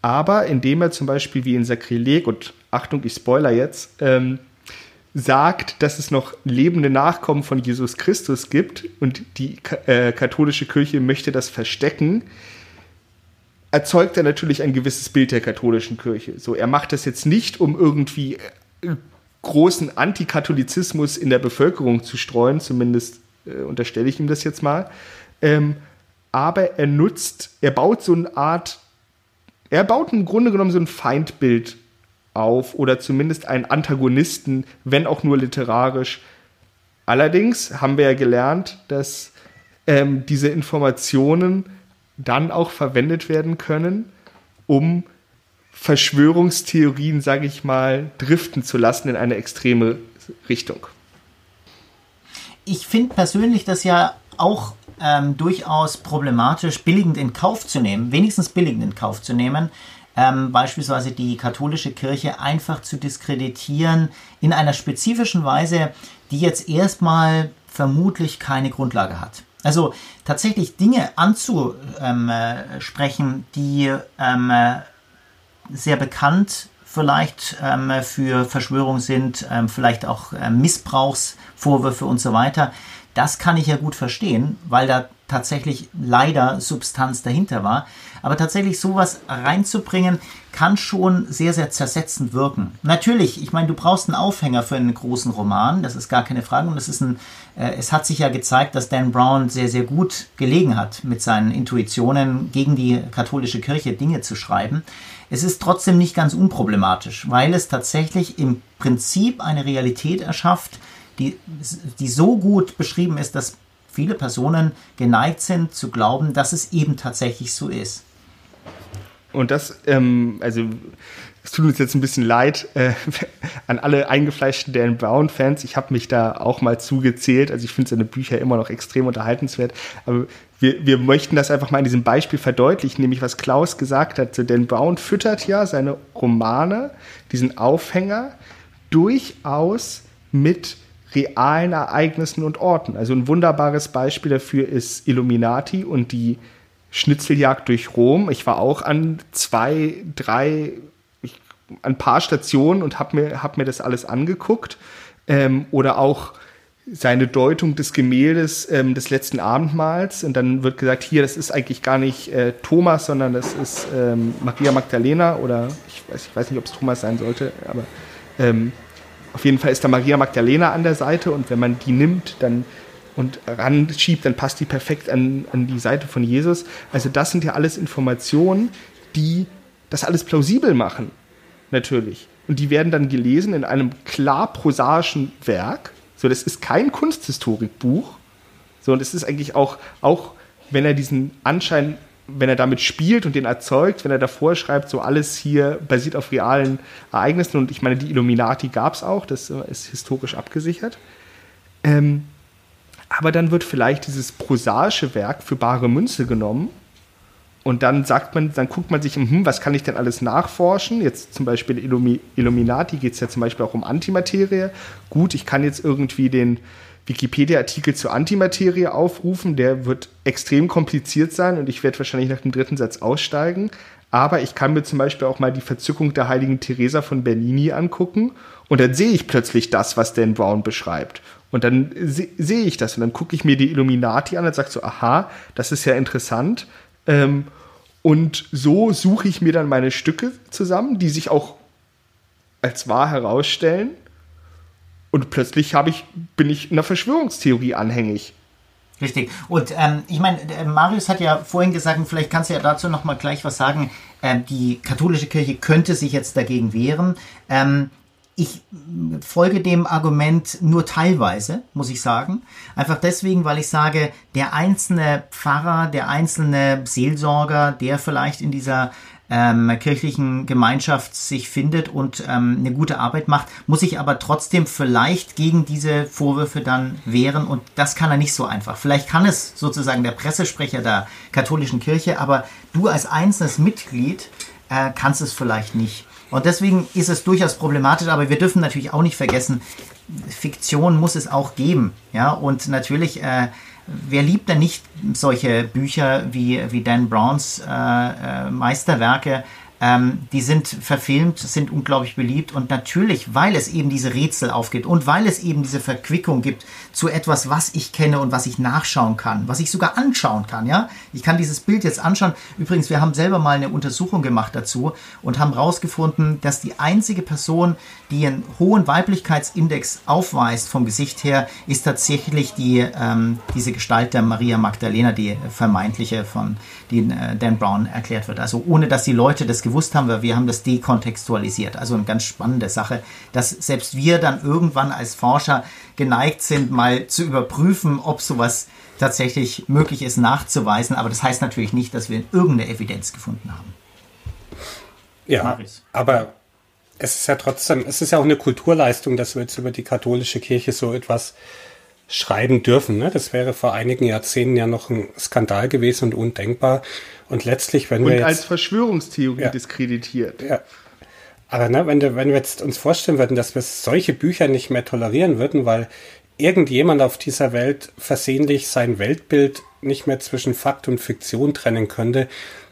[SPEAKER 1] Aber indem er zum Beispiel wie in Sakrileg, und Achtung, ich spoiler jetzt, ähm, sagt, dass es noch lebende Nachkommen von Jesus Christus gibt und die äh, katholische Kirche möchte das verstecken, erzeugt er natürlich ein gewisses Bild der katholischen Kirche. So, er macht das jetzt nicht, um irgendwie äh, großen Antikatholizismus in der Bevölkerung zu streuen, zumindest äh, unterstelle ich ihm das jetzt mal. Ähm, aber er nutzt, er baut so eine Art er baut im Grunde genommen so ein Feindbild auf oder zumindest einen Antagonisten, wenn auch nur literarisch. Allerdings haben wir ja gelernt, dass ähm, diese Informationen dann auch verwendet werden können, um Verschwörungstheorien, sage ich mal, driften zu lassen in eine extreme Richtung.
[SPEAKER 2] Ich finde persönlich das ja auch ähm, durchaus problematisch, billigend in Kauf zu nehmen, wenigstens billigend in Kauf zu nehmen, ähm, beispielsweise die katholische Kirche einfach zu diskreditieren in einer spezifischen Weise, die jetzt erstmal vermutlich keine Grundlage hat. Also tatsächlich Dinge anzusprechen, die ähm, sehr bekannt vielleicht ähm, für Verschwörung sind, ähm, vielleicht auch ähm, Missbrauchsvorwürfe und so weiter, das kann ich ja gut verstehen, weil da tatsächlich leider Substanz dahinter war. Aber tatsächlich sowas reinzubringen, kann schon sehr, sehr zersetzend wirken. Natürlich, ich meine, du brauchst einen Aufhänger für einen großen Roman, das ist gar keine Frage. Und es ist ein, äh, es hat sich ja gezeigt, dass Dan Brown sehr, sehr gut gelegen hat, mit seinen Intuitionen gegen die katholische Kirche Dinge zu schreiben. Es ist trotzdem nicht ganz unproblematisch, weil es tatsächlich im Prinzip eine Realität erschafft, die, die so gut beschrieben ist, dass viele Personen geneigt sind zu glauben, dass es eben tatsächlich so ist.
[SPEAKER 1] Und das, ähm, also es tut uns jetzt ein bisschen leid äh, an alle eingefleischten Dan Brown-Fans. Ich habe mich da auch mal zugezählt. Also ich finde seine Bücher immer noch extrem unterhaltenswert. Aber wir, wir möchten das einfach mal in diesem Beispiel verdeutlichen, nämlich was Klaus gesagt hat. Dan Brown füttert ja seine Romane, diesen Aufhänger, durchaus mit realen Ereignissen und Orten. Also ein wunderbares Beispiel dafür ist Illuminati und die Schnitzeljagd durch Rom. Ich war auch an zwei, drei, ich, ein paar Stationen und habe mir, hab mir das alles angeguckt. Ähm, oder auch seine Deutung des Gemäldes ähm, des letzten Abendmahls. Und dann wird gesagt, hier, das ist eigentlich gar nicht äh, Thomas, sondern das ist ähm, Maria Magdalena oder ich weiß, ich weiß nicht, ob es Thomas sein sollte, aber ähm, auf jeden Fall ist da Maria Magdalena an der Seite und wenn man die nimmt, dann und ranschiebt, dann passt die perfekt an, an die Seite von Jesus. Also das sind ja alles Informationen, die das alles plausibel machen, natürlich. Und die werden dann gelesen in einem klar prosaischen Werk. So, das ist kein Kunsthistorikbuch. So, und es ist eigentlich auch, auch wenn er diesen Anschein wenn er damit spielt und den erzeugt, wenn er davor schreibt, so alles hier basiert auf realen Ereignissen und ich meine, die Illuminati gab es auch, das ist historisch abgesichert. Ähm, aber dann wird vielleicht dieses prosaische Werk für bare Münze genommen und dann sagt man, dann guckt man sich, hm, was kann ich denn alles nachforschen? Jetzt zum Beispiel Illumi Illuminati geht es ja zum Beispiel auch um Antimaterie. Gut, ich kann jetzt irgendwie den Wikipedia-Artikel zur Antimaterie aufrufen. Der wird extrem kompliziert sein und ich werde wahrscheinlich nach dem dritten Satz aussteigen. Aber ich kann mir zum Beispiel auch mal die Verzückung der heiligen Theresa von Bernini angucken und dann sehe ich plötzlich das, was Dan Brown beschreibt. Und dann se sehe ich das und dann gucke ich mir die Illuminati an und sage so, aha, das ist ja interessant. Ähm, Und so suche ich mir dann meine Stücke zusammen, die sich auch als wahr herausstellen. Und plötzlich ich, bin ich einer Verschwörungstheorie anhängig.
[SPEAKER 2] Richtig. Und ähm, ich meine, Marius hat ja vorhin gesagt, und vielleicht kannst du ja dazu noch mal gleich was sagen. Ähm, die katholische Kirche könnte sich jetzt dagegen wehren. Ähm, ich folge dem Argument nur teilweise, muss ich sagen. Einfach deswegen, weil ich sage, der einzelne Pfarrer, der einzelne Seelsorger, der vielleicht in dieser ähm, kirchlichen Gemeinschaft sich findet und ähm, eine gute Arbeit macht, muss sich aber trotzdem vielleicht gegen diese Vorwürfe dann wehren und das kann er nicht so einfach. Vielleicht kann es sozusagen der Pressesprecher der katholischen Kirche, aber du als einzelnes Mitglied äh, kannst es vielleicht nicht. Und deswegen ist es durchaus problematisch, aber wir dürfen natürlich auch nicht vergessen, Fiktion muss es auch geben. Ja, und natürlich äh, wer liebt denn nicht solche Bücher wie, wie Dan Browns äh, äh, Meisterwerke? Ähm, die sind verfilmt, sind unglaublich beliebt und natürlich, weil es eben diese Rätsel aufgibt und weil es eben diese Verquickung gibt zu etwas, was ich kenne und was ich nachschauen kann, was ich sogar anschauen kann, ja. Ich kann dieses Bild jetzt anschauen. Übrigens, wir haben selber mal eine Untersuchung gemacht dazu und haben herausgefunden, dass die einzige Person, die einen hohen Weiblichkeitsindex aufweist vom Gesicht her, ist tatsächlich die, ähm, diese Gestalt der Maria Magdalena, die vermeintliche von die äh, Dan Brown erklärt wird. Also ohne, dass die Leute das gewusst haben, weil wir haben das dekontextualisiert. Also eine ganz spannende Sache, dass selbst wir dann irgendwann als Forscher geneigt sind, mal zu überprüfen, ob sowas tatsächlich möglich ist nachzuweisen. Aber das heißt natürlich nicht, dass wir irgendeine Evidenz gefunden haben.
[SPEAKER 3] Ja, Maris. aber es ist ja trotzdem, es ist ja auch eine Kulturleistung, dass wir jetzt über die katholische Kirche so etwas schreiben dürfen. Ne? Das wäre vor einigen Jahrzehnten ja noch ein Skandal gewesen und undenkbar. Und letztlich, wenn
[SPEAKER 1] und
[SPEAKER 3] wir jetzt,
[SPEAKER 1] als Verschwörungstheorie ja, diskreditiert.
[SPEAKER 3] Ja. Aber ne, wenn, wenn wir jetzt uns vorstellen würden, dass wir solche Bücher nicht mehr tolerieren würden, weil irgendjemand auf dieser Welt versehentlich sein Weltbild nicht mehr zwischen Fakt und Fiktion trennen könnte,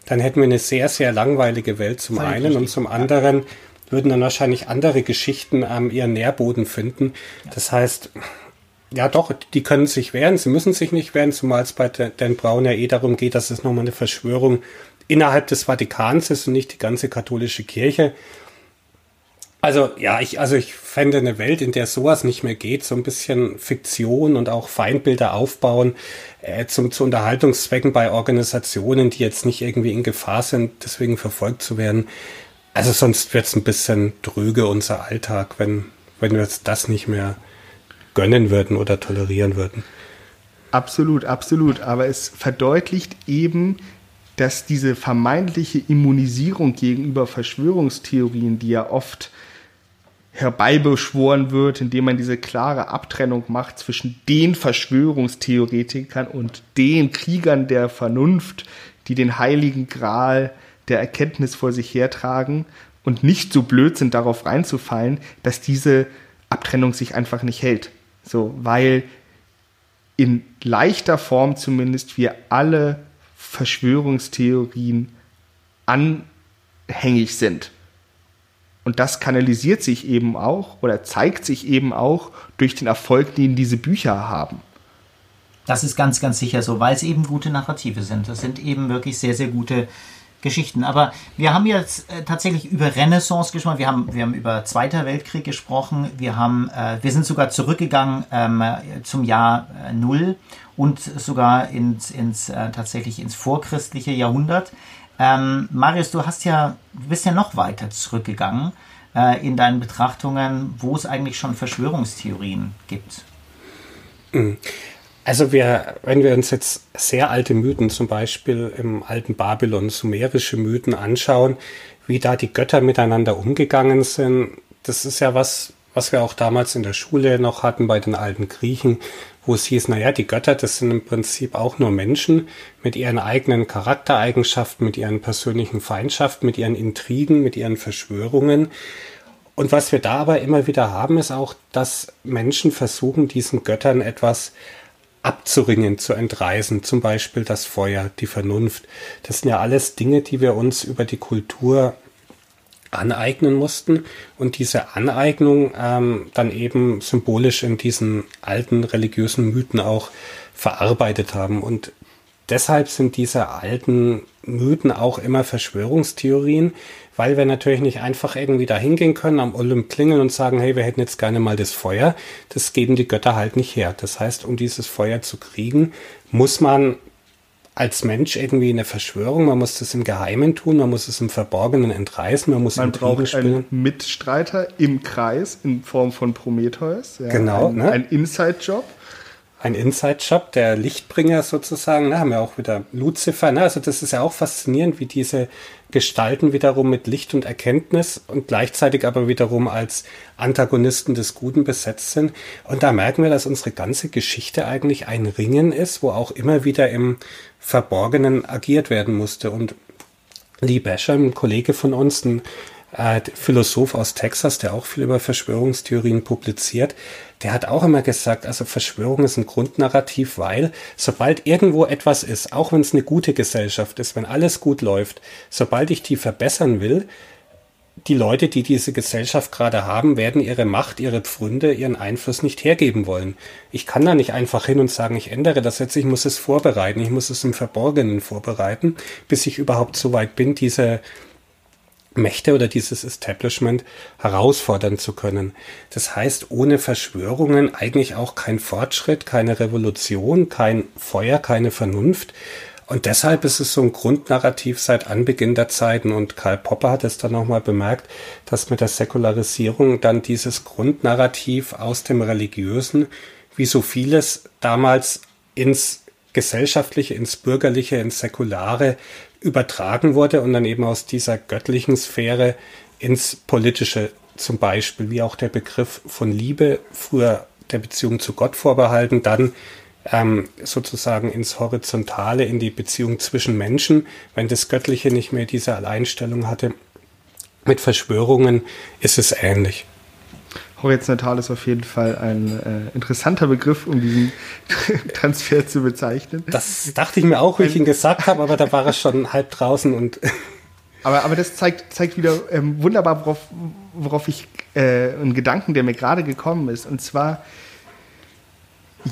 [SPEAKER 3] dann hätten wir eine sehr, sehr langweilige Welt zum einen richtig. und zum anderen würden dann wahrscheinlich andere Geschichten am ihren Nährboden finden. Das heißt, ja, doch, die können sich wehren, sie müssen sich nicht wehren, zumal es bei Dan Brown ja eh darum geht, dass es nochmal eine Verschwörung innerhalb des Vatikans ist und nicht die ganze katholische Kirche. Also ja, ich, also ich fände eine Welt, in der sowas nicht mehr geht, so ein bisschen Fiktion und auch Feindbilder aufbauen, äh, zum, zu Unterhaltungszwecken bei Organisationen, die jetzt nicht irgendwie in Gefahr sind, deswegen verfolgt zu werden. Also sonst wird es ein bisschen dröge unser Alltag, wenn, wenn wir das nicht mehr gönnen würden oder tolerieren würden.
[SPEAKER 1] Absolut, absolut. Aber es verdeutlicht eben, dass diese vermeintliche Immunisierung gegenüber Verschwörungstheorien, die ja oft herbeibeschworen wird, indem man diese klare Abtrennung macht zwischen den Verschwörungstheoretikern und den Kriegern der Vernunft, die den heiligen Gral der Erkenntnis vor sich hertragen und nicht so blöd sind, darauf reinzufallen, dass diese Abtrennung sich einfach nicht hält. So, weil in leichter Form zumindest wir alle Verschwörungstheorien anhängig sind. Und das kanalisiert sich eben auch oder zeigt sich eben auch durch den Erfolg, den diese Bücher haben.
[SPEAKER 2] Das ist ganz, ganz sicher so, weil es eben gute Narrative sind. Das sind eben wirklich sehr, sehr gute Geschichten. Aber wir haben jetzt äh, tatsächlich über Renaissance gesprochen, wir haben, wir haben über Zweiter Weltkrieg gesprochen, wir, haben, äh, wir sind sogar zurückgegangen ähm, zum Jahr äh, Null und sogar ins, ins, äh, tatsächlich ins vorchristliche Jahrhundert. Ähm, Marius, du hast ja, bist ja noch weiter zurückgegangen äh, in deinen Betrachtungen, wo es eigentlich schon Verschwörungstheorien gibt.
[SPEAKER 3] Mhm. Also wir, wenn wir uns jetzt sehr alte Mythen, zum Beispiel im alten Babylon, sumerische Mythen anschauen, wie da die Götter miteinander umgegangen sind, das ist ja was, was wir auch damals in der Schule noch hatten bei den alten Griechen, wo es hieß, naja, die Götter, das sind im Prinzip auch nur Menschen mit ihren eigenen Charaktereigenschaften, mit ihren persönlichen Feindschaften, mit ihren Intrigen, mit ihren Verschwörungen. Und was wir da aber immer wieder haben, ist auch, dass Menschen versuchen, diesen Göttern etwas abzuringen, zu entreißen, zum Beispiel das Feuer, die Vernunft. Das sind ja alles Dinge, die wir uns über die Kultur aneignen mussten und diese Aneignung ähm, dann eben symbolisch in diesen alten religiösen Mythen auch verarbeitet haben. Und deshalb sind diese alten Mythen auch immer Verschwörungstheorien, weil wir natürlich nicht einfach irgendwie da hingehen können, am Olymp klingeln und sagen, hey, wir hätten jetzt gerne mal das Feuer. Das geben die Götter halt nicht her. Das heißt, um dieses Feuer zu kriegen, muss man als Mensch irgendwie eine Verschwörung, man muss das im Geheimen tun, man muss es im Verborgenen entreißen, man muss
[SPEAKER 1] man braucht einen Mitstreiter im Kreis in Form von Prometheus.
[SPEAKER 3] Ja, genau.
[SPEAKER 1] Ein, ne? ein Inside-Job
[SPEAKER 3] ein Inside-Job, der Lichtbringer sozusagen. Da haben wir auch wieder Lucifer. Ne? Also das ist ja auch faszinierend, wie diese Gestalten wiederum mit Licht und Erkenntnis und gleichzeitig aber wiederum als Antagonisten des Guten besetzt sind. Und da merken wir, dass unsere ganze Geschichte eigentlich ein Ringen ist, wo auch immer wieder im Verborgenen agiert werden musste. Und Lee Basher, ein Kollege von uns, ein äh, Philosoph aus Texas, der auch viel über Verschwörungstheorien publiziert, der hat auch immer gesagt, also Verschwörung ist ein Grundnarrativ, weil sobald irgendwo etwas ist, auch wenn es eine gute Gesellschaft ist, wenn alles gut läuft, sobald ich die verbessern will, die Leute, die diese Gesellschaft gerade haben, werden ihre Macht, ihre Pfründe, ihren Einfluss nicht hergeben wollen. Ich kann da nicht einfach hin und sagen, ich ändere das jetzt, ich muss es vorbereiten, ich muss es im Verborgenen vorbereiten, bis ich überhaupt so weit bin, diese Mächte oder dieses Establishment herausfordern zu können. Das heißt, ohne Verschwörungen eigentlich auch kein Fortschritt, keine Revolution, kein Feuer, keine Vernunft. Und deshalb ist es so ein Grundnarrativ seit Anbeginn der Zeiten. Und Karl Popper hat es dann nochmal bemerkt, dass mit der Säkularisierung dann dieses Grundnarrativ aus dem Religiösen, wie so vieles damals ins Gesellschaftliche, ins Bürgerliche, ins Säkulare übertragen wurde und dann eben aus dieser göttlichen Sphäre ins Politische zum Beispiel, wie auch der Begriff von Liebe, früher der Beziehung zu Gott vorbehalten, dann ähm, sozusagen ins Horizontale, in die Beziehung zwischen Menschen, wenn das Göttliche nicht mehr diese Alleinstellung hatte. Mit Verschwörungen ist es ähnlich.
[SPEAKER 1] Horizontal ist auf jeden Fall ein äh, interessanter Begriff, um diesen Transfer zu bezeichnen.
[SPEAKER 3] Das dachte ich mir auch, wie ich ihn gesagt habe, aber da war er schon halb draußen und.
[SPEAKER 1] aber, aber das zeigt, zeigt wieder ähm, wunderbar, worauf, worauf ich äh, einen Gedanken, der mir gerade gekommen ist. Und zwar,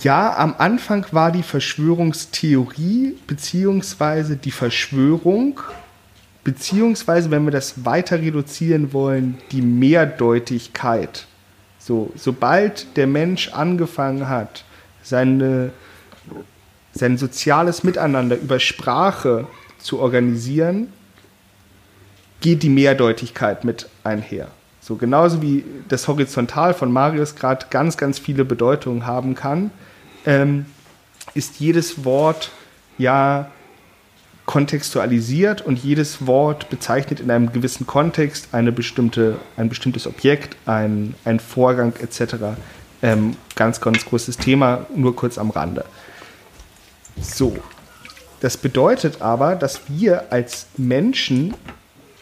[SPEAKER 1] ja, am Anfang war die Verschwörungstheorie beziehungsweise die Verschwörung beziehungsweise, wenn wir das weiter reduzieren wollen, die Mehrdeutigkeit so, sobald der Mensch angefangen hat, seine, sein soziales Miteinander über Sprache zu organisieren, geht die Mehrdeutigkeit mit einher. So genauso wie das Horizontal von Marius gerade ganz, ganz viele Bedeutungen haben kann, ähm, ist jedes Wort ja kontextualisiert und jedes Wort bezeichnet in einem gewissen Kontext eine bestimmte, ein bestimmtes Objekt, ein, ein Vorgang etc. Ähm, ganz, ganz großes Thema, nur kurz am Rande. So, das bedeutet aber, dass wir als Menschen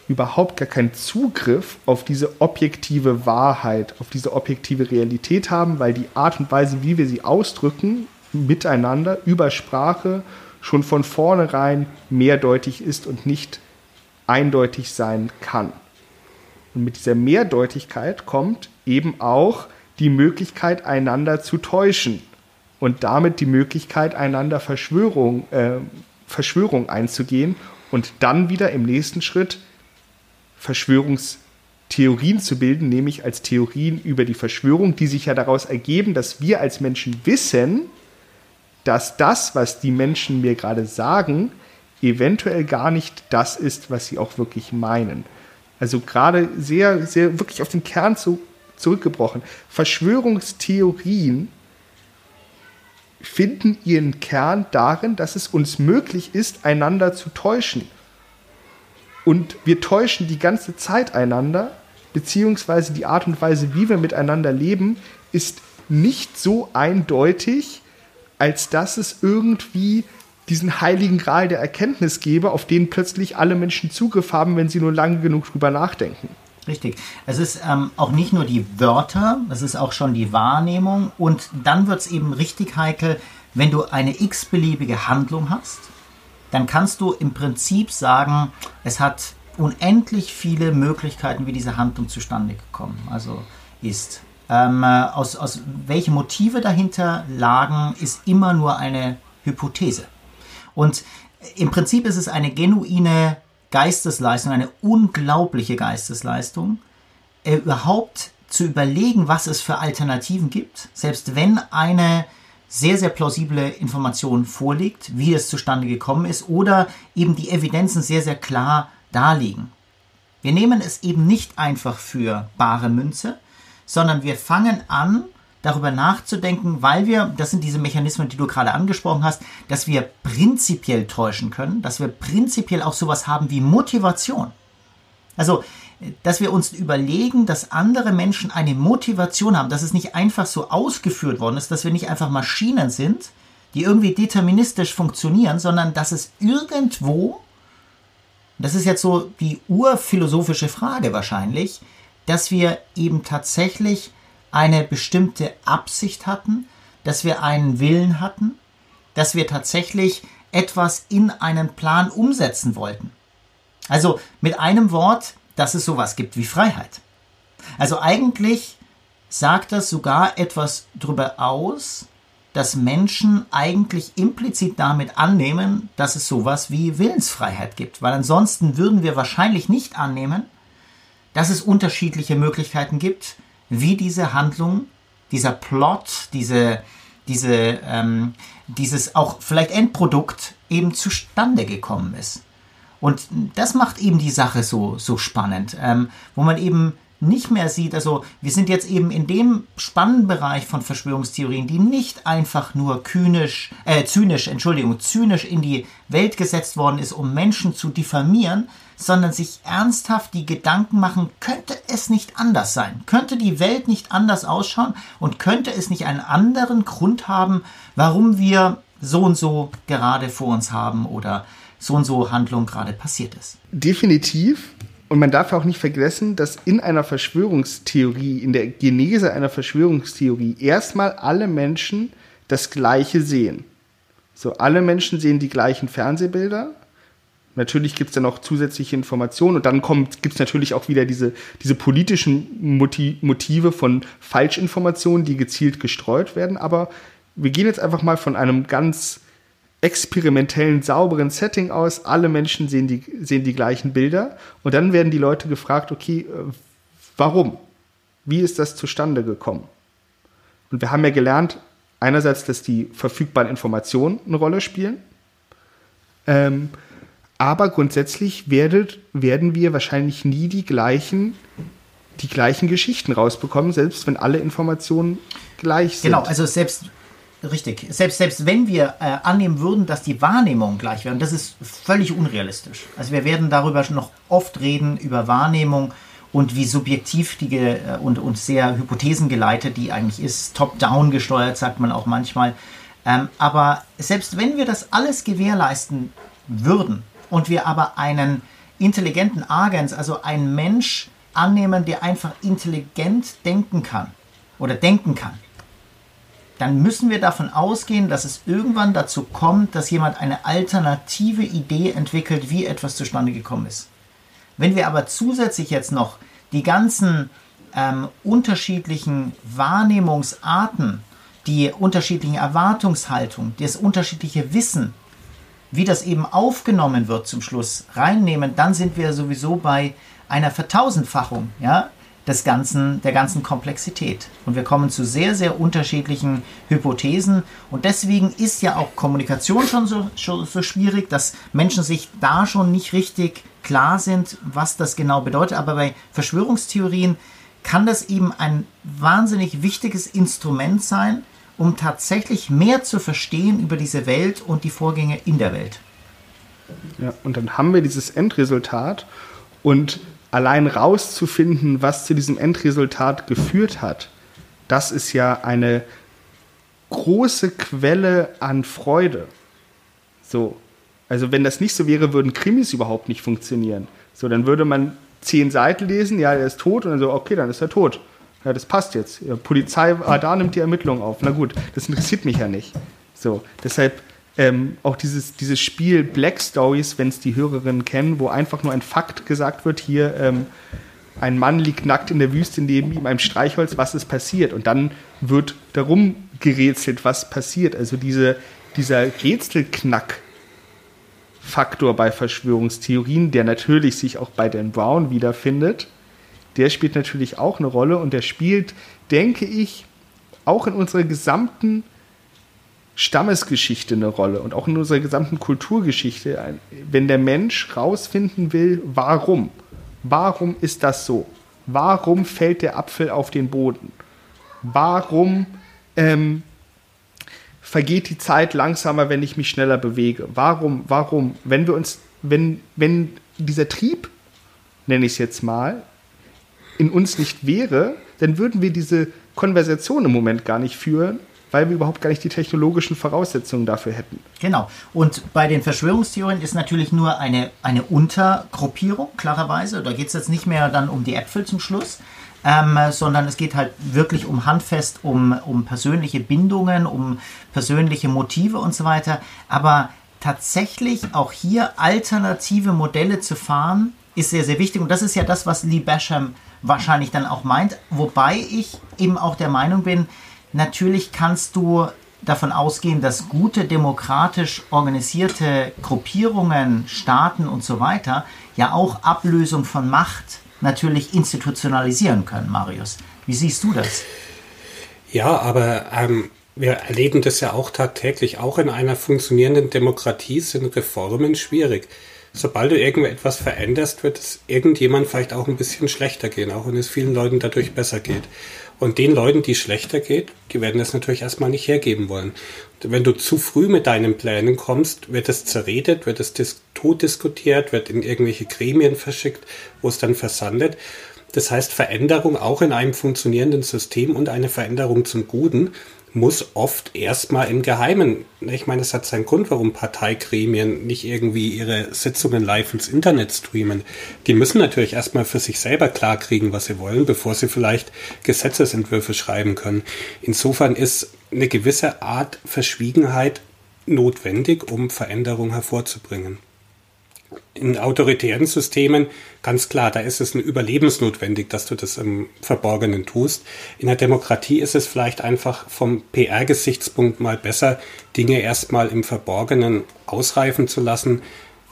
[SPEAKER 1] überhaupt gar keinen Zugriff auf diese objektive Wahrheit, auf diese objektive Realität haben, weil die Art und Weise, wie wir sie ausdrücken, miteinander über Sprache schon von vornherein mehrdeutig ist und nicht eindeutig sein kann. Und mit dieser Mehrdeutigkeit kommt eben auch die Möglichkeit, einander zu täuschen und damit die Möglichkeit, einander Verschwörung, äh, Verschwörung einzugehen und dann wieder im nächsten Schritt Verschwörungstheorien zu bilden, nämlich als Theorien über die Verschwörung, die sich ja daraus ergeben, dass wir als Menschen wissen, dass das, was die Menschen mir gerade sagen, eventuell gar nicht das ist, was sie auch wirklich meinen. Also gerade sehr, sehr wirklich auf den Kern zu, zurückgebrochen. Verschwörungstheorien finden ihren Kern darin, dass es uns möglich ist, einander zu täuschen. Und wir täuschen die ganze Zeit einander, beziehungsweise die Art und Weise, wie wir miteinander leben, ist nicht so eindeutig, als dass es irgendwie diesen heiligen Gral der Erkenntnis gäbe, auf den plötzlich alle Menschen Zugriff haben, wenn sie nur lange genug drüber nachdenken.
[SPEAKER 2] Richtig. Es ist ähm, auch nicht nur die Wörter, es ist auch schon die Wahrnehmung und dann wird es eben richtig heikel, wenn du eine x-beliebige Handlung hast, dann kannst du im Prinzip sagen, es hat unendlich viele Möglichkeiten, wie diese Handlung zustande gekommen also ist. Ähm, äh, aus, aus welche Motive dahinter lagen, ist immer nur eine Hypothese. Und im Prinzip ist es eine genuine Geistesleistung, eine unglaubliche Geistesleistung, äh, überhaupt zu überlegen, was es für Alternativen gibt, selbst wenn eine sehr, sehr plausible Information vorliegt, wie es zustande gekommen ist oder eben die Evidenzen sehr, sehr klar darliegen. Wir nehmen es eben nicht einfach für bare Münze, sondern wir fangen an, darüber nachzudenken, weil wir, das sind diese Mechanismen, die du gerade angesprochen hast, dass wir prinzipiell täuschen können, dass wir prinzipiell auch sowas haben wie Motivation. Also, dass wir uns überlegen, dass andere Menschen eine Motivation haben, dass es nicht einfach so ausgeführt worden ist, dass wir nicht einfach Maschinen sind, die irgendwie deterministisch funktionieren, sondern dass es irgendwo, das ist jetzt so die urphilosophische Frage wahrscheinlich, dass wir eben tatsächlich eine bestimmte Absicht hatten, dass wir einen Willen hatten, dass wir tatsächlich etwas in einen Plan umsetzen wollten. Also mit einem Wort, dass es sowas gibt wie Freiheit. Also eigentlich sagt das sogar etwas darüber aus, dass Menschen eigentlich implizit damit annehmen, dass es sowas wie Willensfreiheit gibt, weil ansonsten würden wir wahrscheinlich nicht annehmen, dass es unterschiedliche Möglichkeiten gibt, wie diese Handlung, dieser Plot, diese, diese, ähm, dieses auch vielleicht Endprodukt eben zustande gekommen ist. Und das macht eben die Sache so, so spannend, ähm, wo man eben nicht mehr sieht, also wir sind jetzt eben in dem spannenden Bereich von Verschwörungstheorien, die nicht einfach nur kühnisch, äh, zynisch, Entschuldigung, zynisch in die Welt gesetzt worden ist, um Menschen zu diffamieren, sondern sich ernsthaft die Gedanken machen, könnte es nicht anders sein? Könnte die Welt nicht anders ausschauen? Und könnte es nicht einen anderen Grund haben, warum wir so und so gerade vor uns haben oder so und so Handlung gerade passiert ist?
[SPEAKER 1] Definitiv. Und man darf auch nicht vergessen, dass in einer Verschwörungstheorie, in der Genese einer Verschwörungstheorie, erstmal alle Menschen das Gleiche sehen. So, alle Menschen sehen die gleichen Fernsehbilder, Natürlich gibt es dann noch zusätzliche Informationen und dann gibt es natürlich auch wieder diese, diese politischen Motive von Falschinformationen, die gezielt gestreut werden. Aber wir gehen jetzt einfach mal von einem ganz experimentellen, sauberen Setting aus. Alle Menschen sehen die, sehen die gleichen Bilder und dann werden die Leute gefragt, okay, äh, warum? Wie ist das zustande gekommen? Und wir haben ja gelernt, einerseits, dass die verfügbaren Informationen eine Rolle spielen. Ähm, aber grundsätzlich werdet, werden wir wahrscheinlich nie die gleichen, die gleichen Geschichten rausbekommen, selbst wenn alle Informationen gleich sind.
[SPEAKER 2] Genau, also selbst Richtig. Selbst, selbst wenn wir äh, annehmen würden, dass die Wahrnehmungen gleich wären, das ist völlig unrealistisch. Also wir werden darüber noch oft reden, über Wahrnehmung und wie subjektiv die äh, und, und sehr hypothesengeleitet die eigentlich ist. Top-down gesteuert, sagt man auch manchmal. Ähm, aber selbst wenn wir das alles gewährleisten würden, und wir aber einen intelligenten Agens, also einen Mensch annehmen, der einfach intelligent denken kann oder denken kann, dann müssen wir davon ausgehen, dass es irgendwann dazu kommt, dass jemand eine alternative Idee entwickelt, wie etwas zustande gekommen ist. Wenn wir aber zusätzlich jetzt noch die ganzen ähm, unterschiedlichen Wahrnehmungsarten, die unterschiedlichen Erwartungshaltungen, das unterschiedliche Wissen wie das eben aufgenommen wird zum Schluss reinnehmen, dann sind wir sowieso bei einer Vertausendfachung ja, des ganzen, der ganzen Komplexität. Und wir kommen zu sehr, sehr unterschiedlichen Hypothesen. Und deswegen ist ja auch Kommunikation schon so, schon so schwierig, dass Menschen sich da schon nicht richtig klar sind, was das genau bedeutet. Aber bei Verschwörungstheorien kann das eben ein wahnsinnig wichtiges Instrument sein, um tatsächlich mehr zu verstehen über diese Welt und die Vorgänge in der Welt.
[SPEAKER 1] Ja, und dann haben wir dieses Endresultat und allein rauszufinden, was zu diesem Endresultat geführt hat, das ist ja eine große Quelle an Freude. So. Also wenn das nicht so wäre, würden Krimis überhaupt nicht funktionieren. So, dann würde man zehn Seiten lesen, ja, er ist tot und dann so, okay, dann ist er tot. Ja, das passt jetzt. Ja, Polizei, ah, da nimmt die Ermittlung auf. Na gut, das interessiert mich ja nicht. So, deshalb ähm, auch dieses, dieses Spiel Black Stories, wenn es die Hörerinnen kennen, wo einfach nur ein Fakt gesagt wird, hier ähm, ein Mann liegt nackt in der Wüste neben ihm einem Streichholz, was ist passiert? Und dann wird darum gerätselt, was passiert. Also diese, dieser Rätselknack, Faktor bei Verschwörungstheorien, der natürlich sich auch bei Dan Brown wiederfindet. Der spielt natürlich auch eine Rolle und der spielt, denke ich, auch in unserer gesamten Stammesgeschichte eine Rolle und auch in unserer gesamten Kulturgeschichte, wenn der Mensch rausfinden will, warum. Warum ist das so? Warum fällt der Apfel auf den Boden? Warum ähm, vergeht die Zeit langsamer, wenn ich mich schneller bewege? Warum, warum, wenn wir uns, wenn, wenn dieser Trieb, nenne ich es jetzt mal, in uns nicht wäre, dann würden wir diese Konversation im Moment gar nicht führen, weil wir überhaupt gar nicht die technologischen Voraussetzungen dafür hätten.
[SPEAKER 2] Genau. Und bei den Verschwörungstheorien ist natürlich nur eine, eine Untergruppierung, klarerweise. Da geht es jetzt nicht mehr dann um die Äpfel zum Schluss, ähm, sondern es geht halt wirklich um handfest, um, um persönliche Bindungen, um persönliche Motive und so weiter. Aber tatsächlich auch hier alternative Modelle zu fahren, ist sehr, sehr wichtig. Und das ist ja das, was Lee Basham wahrscheinlich dann auch meint. Wobei ich eben auch der Meinung bin, natürlich kannst du davon ausgehen, dass gute demokratisch organisierte Gruppierungen, Staaten und so weiter ja auch Ablösung von Macht natürlich institutionalisieren können, Marius. Wie siehst du das?
[SPEAKER 3] Ja, aber ähm, wir erleben das ja auch tagtäglich. Auch in einer funktionierenden Demokratie sind Reformen schwierig. Sobald du irgendetwas veränderst, wird es irgendjemand vielleicht auch ein bisschen schlechter gehen, auch wenn es vielen Leuten dadurch besser geht. Und den Leuten, die schlechter geht, die werden das natürlich erstmal nicht hergeben wollen. Wenn du zu früh mit deinen Plänen kommst, wird es zerredet, wird es dis tot diskutiert, wird in irgendwelche Gremien verschickt, wo es dann versandet. Das heißt, Veränderung auch in einem funktionierenden System und eine Veränderung zum Guten muss oft erstmal im Geheimen. Ich meine, es hat seinen Grund, warum Parteigremien nicht irgendwie ihre Sitzungen live ins Internet streamen. Die müssen natürlich erstmal für sich selber klarkriegen, was sie wollen, bevor sie vielleicht Gesetzesentwürfe schreiben können. Insofern ist eine gewisse Art Verschwiegenheit notwendig, um Veränderung hervorzubringen in autoritären Systemen ganz klar, da ist es ein überlebensnotwendig, dass du das im Verborgenen tust. In der Demokratie ist es vielleicht einfach vom PR-Gesichtspunkt mal besser, Dinge erstmal im Verborgenen ausreifen zu lassen,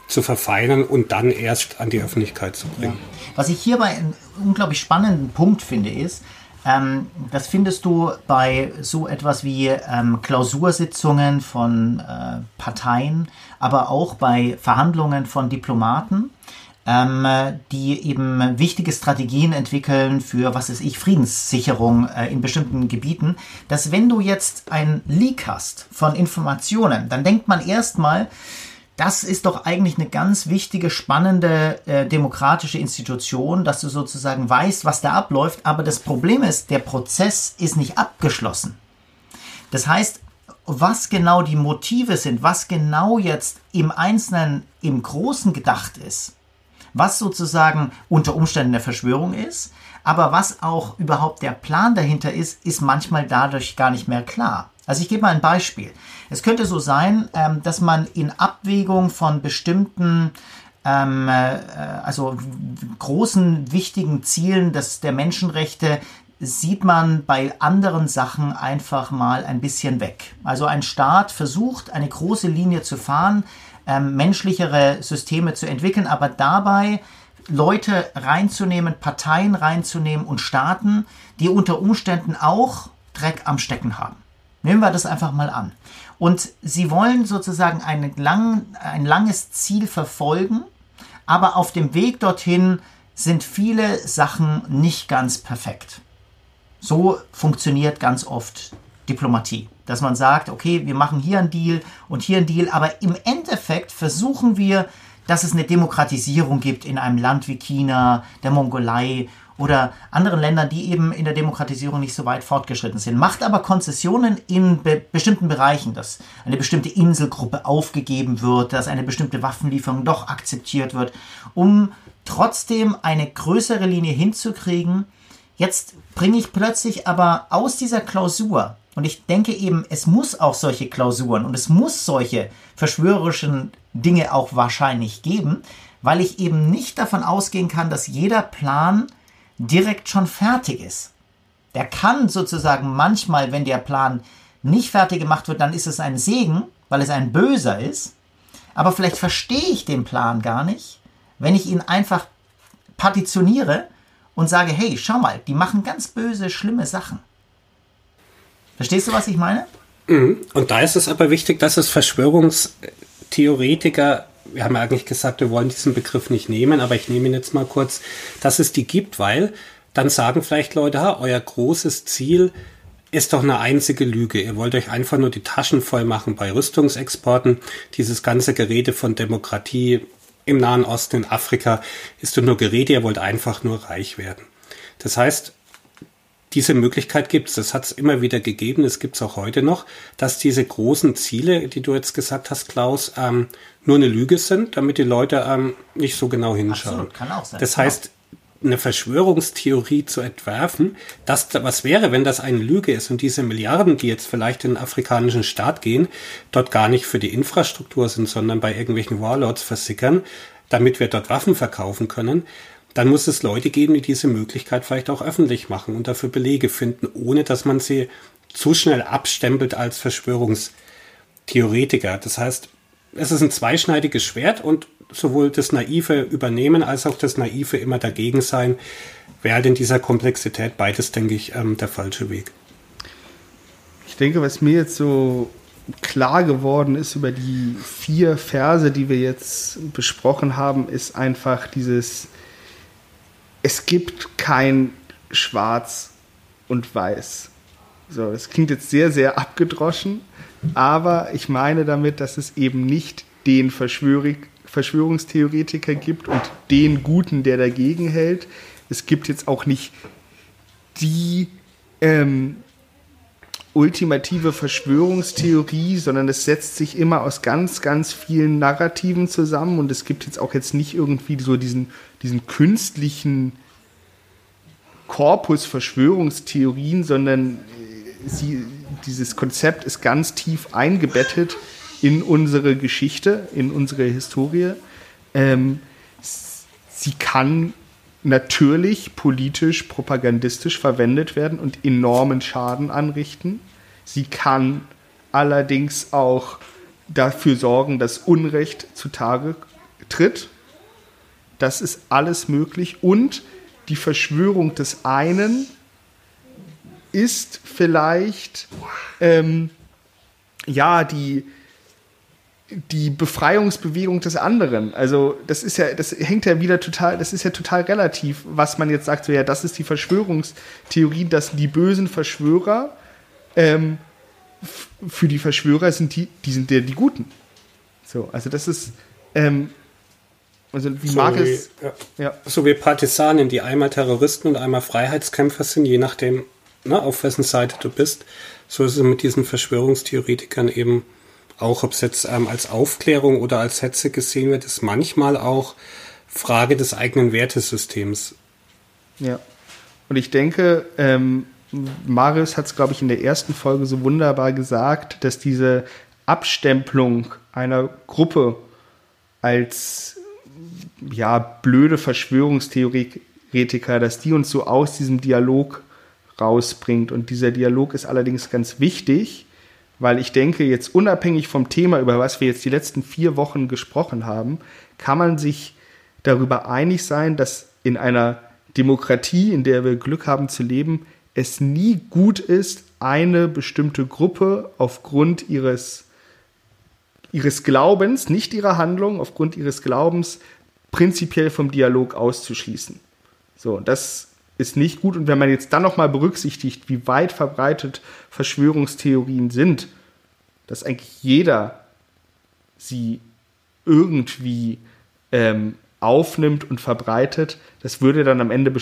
[SPEAKER 3] zu verfeinern und dann erst an die Öffentlichkeit zu bringen.
[SPEAKER 2] Ja. Was ich hierbei einen unglaublich spannenden Punkt finde, ist, ähm, das findest du bei so etwas wie ähm, Klausursitzungen von äh, Parteien, aber auch bei Verhandlungen von Diplomaten, ähm, die eben wichtige Strategien entwickeln für, was ist ich, Friedenssicherung äh, in bestimmten Gebieten, dass wenn du jetzt ein Leak hast von Informationen, dann denkt man erstmal, das ist doch eigentlich eine ganz wichtige, spannende äh, demokratische Institution, dass du sozusagen weißt, was da abläuft. Aber das Problem ist, der Prozess ist nicht abgeschlossen. Das heißt, was genau die Motive sind, was genau jetzt im Einzelnen, im Großen gedacht ist, was sozusagen unter Umständen eine Verschwörung ist, aber was auch überhaupt der Plan dahinter ist, ist manchmal dadurch gar nicht mehr klar. Also ich gebe mal ein Beispiel. Es könnte so sein, ähm, dass man in Abwägung von bestimmten ähm, äh, also großen, wichtigen Zielen des, der Menschenrechte sieht man bei anderen Sachen einfach mal ein bisschen weg. Also ein Staat versucht, eine große Linie zu fahren, ähm, menschlichere Systeme zu entwickeln, aber dabei Leute reinzunehmen, Parteien reinzunehmen und Staaten, die unter Umständen auch Dreck am Stecken haben. Nehmen wir das einfach mal an. Und sie wollen sozusagen ein, lang, ein langes Ziel verfolgen, aber auf dem Weg dorthin sind viele Sachen nicht ganz perfekt. So funktioniert ganz oft Diplomatie, dass man sagt, okay, wir machen hier einen Deal und hier einen Deal, aber im Endeffekt versuchen wir, dass es eine Demokratisierung gibt in einem Land wie China, der Mongolei oder anderen Ländern, die eben in der Demokratisierung nicht so weit fortgeschritten sind, macht aber Konzessionen in be bestimmten Bereichen, dass eine bestimmte Inselgruppe aufgegeben wird, dass eine bestimmte Waffenlieferung doch akzeptiert wird, um trotzdem eine größere Linie hinzukriegen. Jetzt bringe ich plötzlich aber aus dieser Klausur, und ich denke eben, es muss auch solche Klausuren und es muss solche verschwörerischen Dinge auch wahrscheinlich geben, weil ich eben nicht davon ausgehen kann, dass jeder Plan direkt schon fertig ist. Der kann sozusagen manchmal, wenn der Plan nicht fertig gemacht wird, dann ist es ein Segen, weil es ein böser ist. Aber vielleicht verstehe ich den Plan gar nicht, wenn ich ihn einfach partitioniere und sage, hey, schau mal, die machen ganz böse, schlimme Sachen. Verstehst du, was ich meine?
[SPEAKER 3] Mhm. Und da ist es aber wichtig, dass es Verschwörungstheoretiker, wir haben ja eigentlich gesagt, wir wollen diesen Begriff nicht nehmen, aber ich nehme ihn jetzt mal kurz, dass es die gibt, weil dann sagen vielleicht Leute, ha, euer großes Ziel ist doch eine einzige Lüge. Ihr wollt euch einfach nur die Taschen voll machen bei Rüstungsexporten. Dieses ganze Gerede von Demokratie im Nahen Osten, in Afrika, ist doch nur Gerede. Ihr wollt einfach nur reich werden. Das heißt, diese Möglichkeit gibt es. Das hat es immer wieder gegeben. Es gibt es auch heute noch, dass diese großen Ziele, die du jetzt gesagt hast, Klaus, ähm, nur eine Lüge sind, damit die Leute ähm, nicht so genau hinschauen. Absolut, kann auch sein. Das heißt, eine Verschwörungstheorie zu entwerfen, dass was wäre, wenn das eine Lüge ist und diese Milliarden, die jetzt vielleicht in den afrikanischen Staat gehen, dort gar nicht für die Infrastruktur sind, sondern bei irgendwelchen Warlords versickern, damit wir dort Waffen verkaufen können, dann muss es Leute geben, die diese Möglichkeit vielleicht auch öffentlich machen und dafür Belege finden, ohne dass man sie zu schnell abstempelt als Verschwörungstheoretiker. Das heißt, es ist ein zweischneidiges Schwert und sowohl das Naive übernehmen als auch das Naive immer dagegen sein, wäre halt in dieser Komplexität beides, denke ich, ähm, der falsche Weg.
[SPEAKER 1] Ich denke, was mir jetzt so klar geworden ist über die vier Verse, die wir jetzt besprochen haben, ist einfach dieses, es gibt kein Schwarz und Weiß. So, das klingt jetzt sehr, sehr abgedroschen, aber ich meine damit, dass es eben nicht den Verschwörungstheoretiker gibt und den Guten, der dagegen hält. Es gibt jetzt auch nicht die ähm, ultimative Verschwörungstheorie, sondern es setzt sich immer aus ganz, ganz vielen Narrativen zusammen und es gibt jetzt auch jetzt nicht irgendwie so diesen, diesen künstlichen Korpus Verschwörungstheorien, sondern äh, sie, dieses Konzept ist ganz tief eingebettet in unsere Geschichte, in unsere Historie. Ähm, sie kann natürlich politisch, propagandistisch verwendet werden und enormen Schaden anrichten. Sie kann allerdings auch dafür sorgen, dass Unrecht zutage tritt. Das ist alles möglich. Und die Verschwörung des einen ist vielleicht ähm, ja die, die Befreiungsbewegung des anderen. Also das ist ja, das hängt ja wieder total, das ist ja total relativ, was man jetzt sagt, so ja, das ist die Verschwörungstheorie, dass die bösen Verschwörer ähm, für die Verschwörer sind die, die sind ja die Guten. So, also das ist, ähm, also wie so mag es.
[SPEAKER 3] Ja. ja. So wie Partisanen, die einmal Terroristen und einmal Freiheitskämpfer sind, je nachdem, ne, auf wessen Seite du bist. So ist es mit diesen Verschwörungstheoretikern eben auch ob es jetzt ähm, als Aufklärung oder als Hetze gesehen wird, ist manchmal auch Frage des eigenen Wertesystems.
[SPEAKER 1] Ja. Und ich denke, ähm, Marius hat es, glaube ich, in der ersten Folge so wunderbar gesagt, dass diese Abstempelung einer Gruppe als ja, blöde Verschwörungstheoretiker, dass die uns so aus diesem Dialog rausbringt. Und dieser Dialog ist allerdings ganz wichtig, weil ich denke, jetzt unabhängig vom Thema, über was wir jetzt die letzten vier Wochen gesprochen haben, kann man sich darüber einig sein, dass in einer Demokratie, in der wir Glück haben zu leben, es nie gut ist, eine bestimmte Gruppe aufgrund ihres, ihres Glaubens, nicht ihrer Handlung, aufgrund ihres Glaubens prinzipiell vom Dialog auszuschließen. So, das ist nicht gut. Und wenn man jetzt dann nochmal berücksichtigt, wie weit verbreitet Verschwörungstheorien sind, dass eigentlich jeder sie irgendwie ähm, aufnimmt und verbreitet, das würde dann am Ende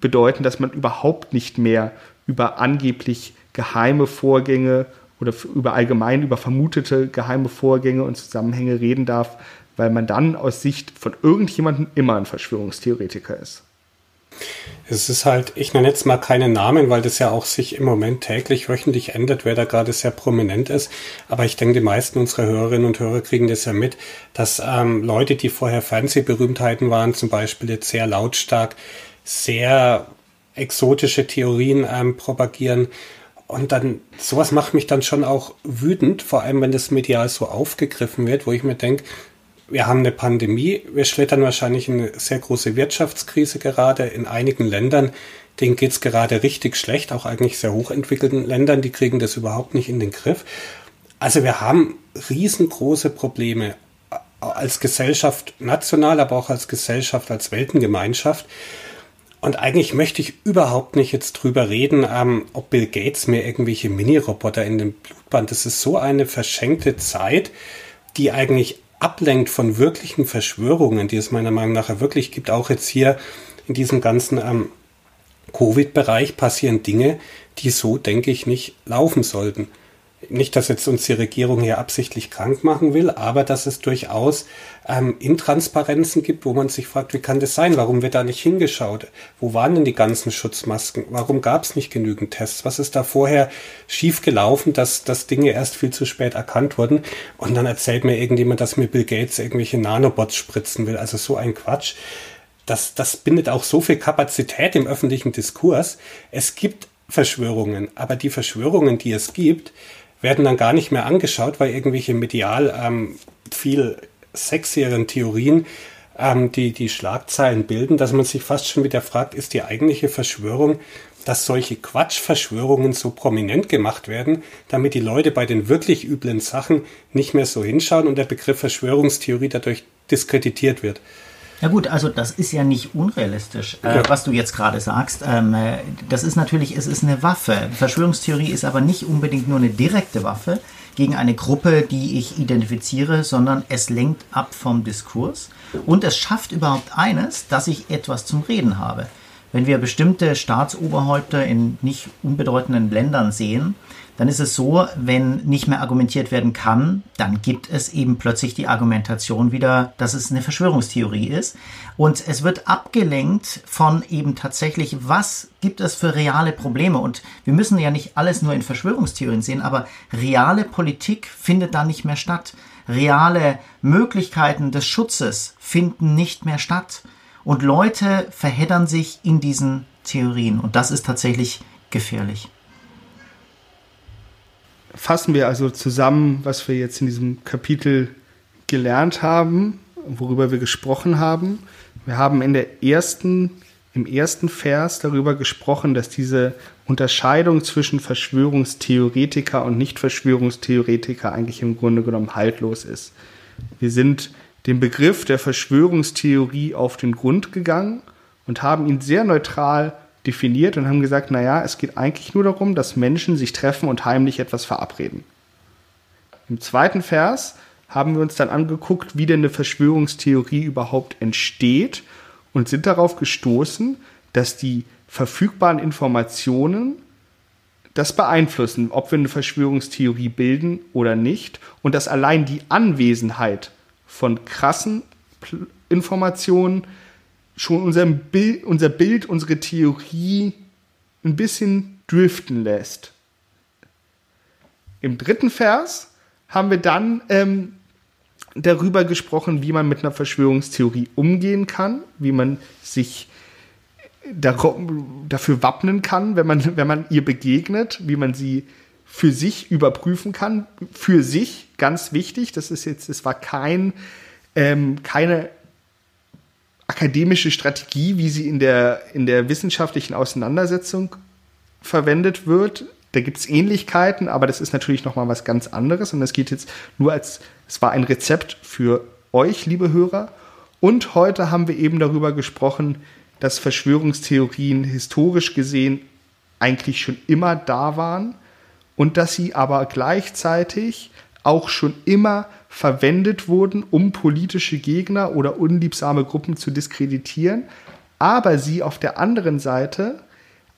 [SPEAKER 1] bedeuten, dass man überhaupt nicht mehr über angeblich geheime Vorgänge oder über allgemein über vermutete geheime Vorgänge und Zusammenhänge reden darf, weil man dann aus Sicht von irgendjemandem immer ein Verschwörungstheoretiker ist.
[SPEAKER 3] Es ist halt, ich nenne jetzt mal keine Namen, weil das ja auch sich im Moment täglich, wöchentlich ändert, wer da gerade sehr prominent ist. Aber ich denke, die meisten unserer Hörerinnen und Hörer kriegen das ja mit, dass ähm, Leute, die vorher Fernsehberühmtheiten waren, zum Beispiel jetzt sehr lautstark, sehr exotische Theorien ähm, propagieren Und dann, sowas macht mich dann schon auch wütend, vor allem wenn das medial so aufgegriffen wird, wo ich mir denke, wir haben eine Pandemie, wir schlittern wahrscheinlich in eine sehr große Wirtschaftskrise gerade in einigen Ländern, denen geht's gerade richtig schlecht, auch eigentlich sehr hochentwickelten Ländern, die kriegen das überhaupt nicht in den Griff. Also wir haben riesengroße Probleme als Gesellschaft national, aber auch als Gesellschaft, als Weltengemeinschaft. Und eigentlich möchte ich überhaupt nicht jetzt drüber reden, ähm, ob Bill Gates mir irgendwelche Mini-Roboter in den Blutband. Das ist so eine verschenkte Zeit, die eigentlich ablenkt von wirklichen Verschwörungen, die es meiner Meinung nach wirklich gibt. Auch jetzt hier in diesem ganzen ähm, Covid-Bereich passieren Dinge, die so, denke ich, nicht laufen sollten nicht, dass jetzt uns die Regierung hier absichtlich krank machen will, aber dass es durchaus ähm, Intransparenzen gibt, wo man sich fragt, wie kann das sein? Warum wird da nicht hingeschaut? Wo waren denn die ganzen Schutzmasken? Warum gab es nicht genügend Tests? Was ist da vorher schiefgelaufen, dass, dass Dinge erst viel zu spät erkannt wurden? Und dann erzählt mir irgendjemand, dass mir Bill Gates irgendwelche Nanobots spritzen will. Also so ein Quatsch. Das, das bindet auch so viel Kapazität im öffentlichen Diskurs. Es gibt Verschwörungen, aber die Verschwörungen, die es gibt, werden dann gar nicht mehr angeschaut, weil irgendwelche medial ähm, viel sexieren Theorien ähm, die die Schlagzeilen bilden, dass man sich fast schon wieder fragt, ist die eigentliche Verschwörung, dass solche Quatschverschwörungen so prominent gemacht werden, damit die Leute bei den wirklich üblen Sachen nicht mehr so hinschauen und der Begriff Verschwörungstheorie dadurch diskreditiert wird.
[SPEAKER 2] Ja gut, also das ist ja nicht unrealistisch, äh, ja. was du jetzt gerade sagst. Ähm, äh, das ist natürlich, es ist eine Waffe. Verschwörungstheorie ist aber nicht unbedingt nur eine direkte Waffe gegen eine Gruppe, die ich identifiziere, sondern es lenkt ab vom Diskurs und es schafft überhaupt eines, dass ich etwas zum Reden habe. Wenn wir bestimmte Staatsoberhäupter in nicht unbedeutenden Ländern sehen, dann ist es so, wenn nicht mehr argumentiert werden kann, dann gibt es eben plötzlich die Argumentation wieder, dass es eine Verschwörungstheorie ist. Und es wird abgelenkt von eben tatsächlich, was gibt es für reale Probleme. Und wir müssen ja nicht alles nur in Verschwörungstheorien sehen, aber reale Politik findet da nicht mehr statt. Reale Möglichkeiten des Schutzes finden nicht mehr statt. Und Leute verheddern sich in diesen Theorien. Und das ist tatsächlich gefährlich
[SPEAKER 1] fassen wir also zusammen, was wir jetzt in diesem Kapitel gelernt haben, worüber wir gesprochen haben. Wir haben in der ersten, im ersten Vers darüber gesprochen, dass diese Unterscheidung zwischen Verschwörungstheoretiker und Nicht-Verschwörungstheoretiker eigentlich im Grunde genommen haltlos ist. Wir sind dem Begriff der Verschwörungstheorie auf den Grund gegangen und haben ihn sehr neutral definiert und haben gesagt, naja, es geht eigentlich nur darum, dass Menschen sich treffen und heimlich etwas verabreden. Im zweiten Vers haben wir uns dann angeguckt, wie denn eine Verschwörungstheorie überhaupt entsteht und sind darauf gestoßen, dass die verfügbaren Informationen das beeinflussen, ob wir eine Verschwörungstheorie bilden oder nicht und dass allein die Anwesenheit von krassen Informationen schon unser Bild, unser Bild, unsere Theorie ein bisschen driften lässt. Im dritten Vers haben wir dann ähm, darüber gesprochen, wie man mit einer Verschwörungstheorie umgehen kann, wie man sich dafür wappnen kann, wenn man, wenn man ihr begegnet, wie man sie für sich überprüfen kann. Für sich, ganz wichtig, das ist jetzt, es war kein, ähm, keine akademische Strategie, wie sie in der, in der wissenschaftlichen Auseinandersetzung verwendet wird. Da gibt es Ähnlichkeiten, aber das ist natürlich nochmal was ganz anderes. Und das geht jetzt nur als, es war ein Rezept für euch, liebe Hörer. Und heute haben wir eben darüber gesprochen, dass Verschwörungstheorien historisch gesehen eigentlich schon immer da waren und dass sie aber gleichzeitig auch schon immer verwendet wurden, um politische Gegner oder unliebsame Gruppen zu diskreditieren, aber sie auf der anderen Seite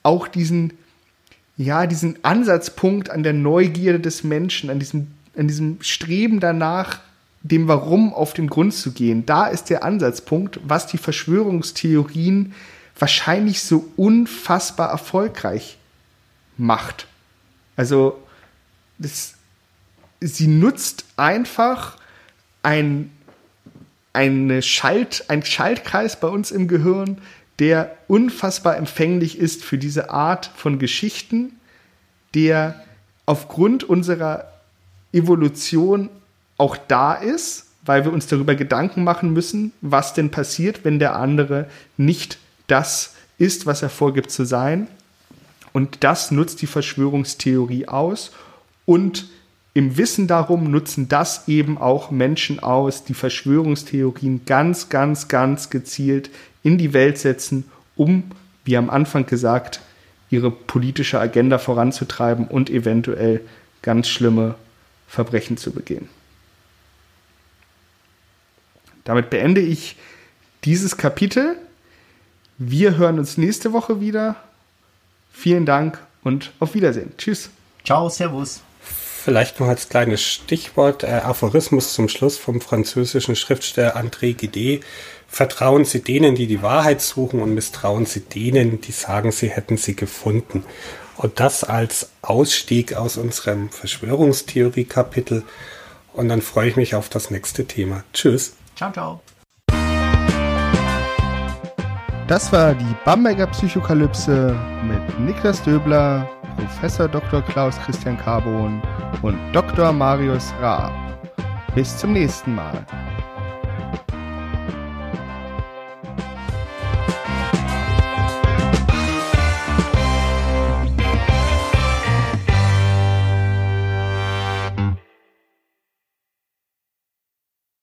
[SPEAKER 1] auch diesen, ja, diesen Ansatzpunkt an der Neugierde des Menschen, an diesem, an diesem Streben danach, dem Warum auf den Grund zu gehen. Da ist der Ansatzpunkt, was die Verschwörungstheorien wahrscheinlich so unfassbar erfolgreich macht. Also, das, sie nutzt einfach ein, eine Schalt, ein Schaltkreis bei uns im Gehirn, der unfassbar empfänglich ist für diese Art von Geschichten, der aufgrund unserer Evolution auch da ist, weil wir uns darüber Gedanken machen müssen, was denn passiert, wenn der andere nicht das ist, was er vorgibt zu sein. Und das nutzt die Verschwörungstheorie aus und im Wissen darum nutzen das eben auch Menschen aus, die Verschwörungstheorien ganz, ganz, ganz gezielt in die Welt setzen, um, wie am Anfang gesagt, ihre politische Agenda voranzutreiben und eventuell ganz schlimme Verbrechen zu begehen. Damit beende ich dieses Kapitel. Wir hören uns nächste Woche wieder. Vielen Dank und auf Wiedersehen. Tschüss.
[SPEAKER 2] Ciao, Servus.
[SPEAKER 3] Vielleicht noch als kleines Stichwort, äh, Aphorismus zum Schluss vom französischen Schriftsteller André Gide. Vertrauen Sie denen, die die Wahrheit suchen und misstrauen Sie denen, die sagen, sie hätten sie gefunden. Und das als Ausstieg aus unserem Verschwörungstheorie-Kapitel. Und dann freue ich mich auf das nächste Thema. Tschüss.
[SPEAKER 2] Ciao, ciao.
[SPEAKER 1] Das war die Bamberger Psychokalypse mit Niklas Döbler, Professor Dr. Klaus Christian Carbon und Dr. Marius Raab. Bis zum nächsten Mal.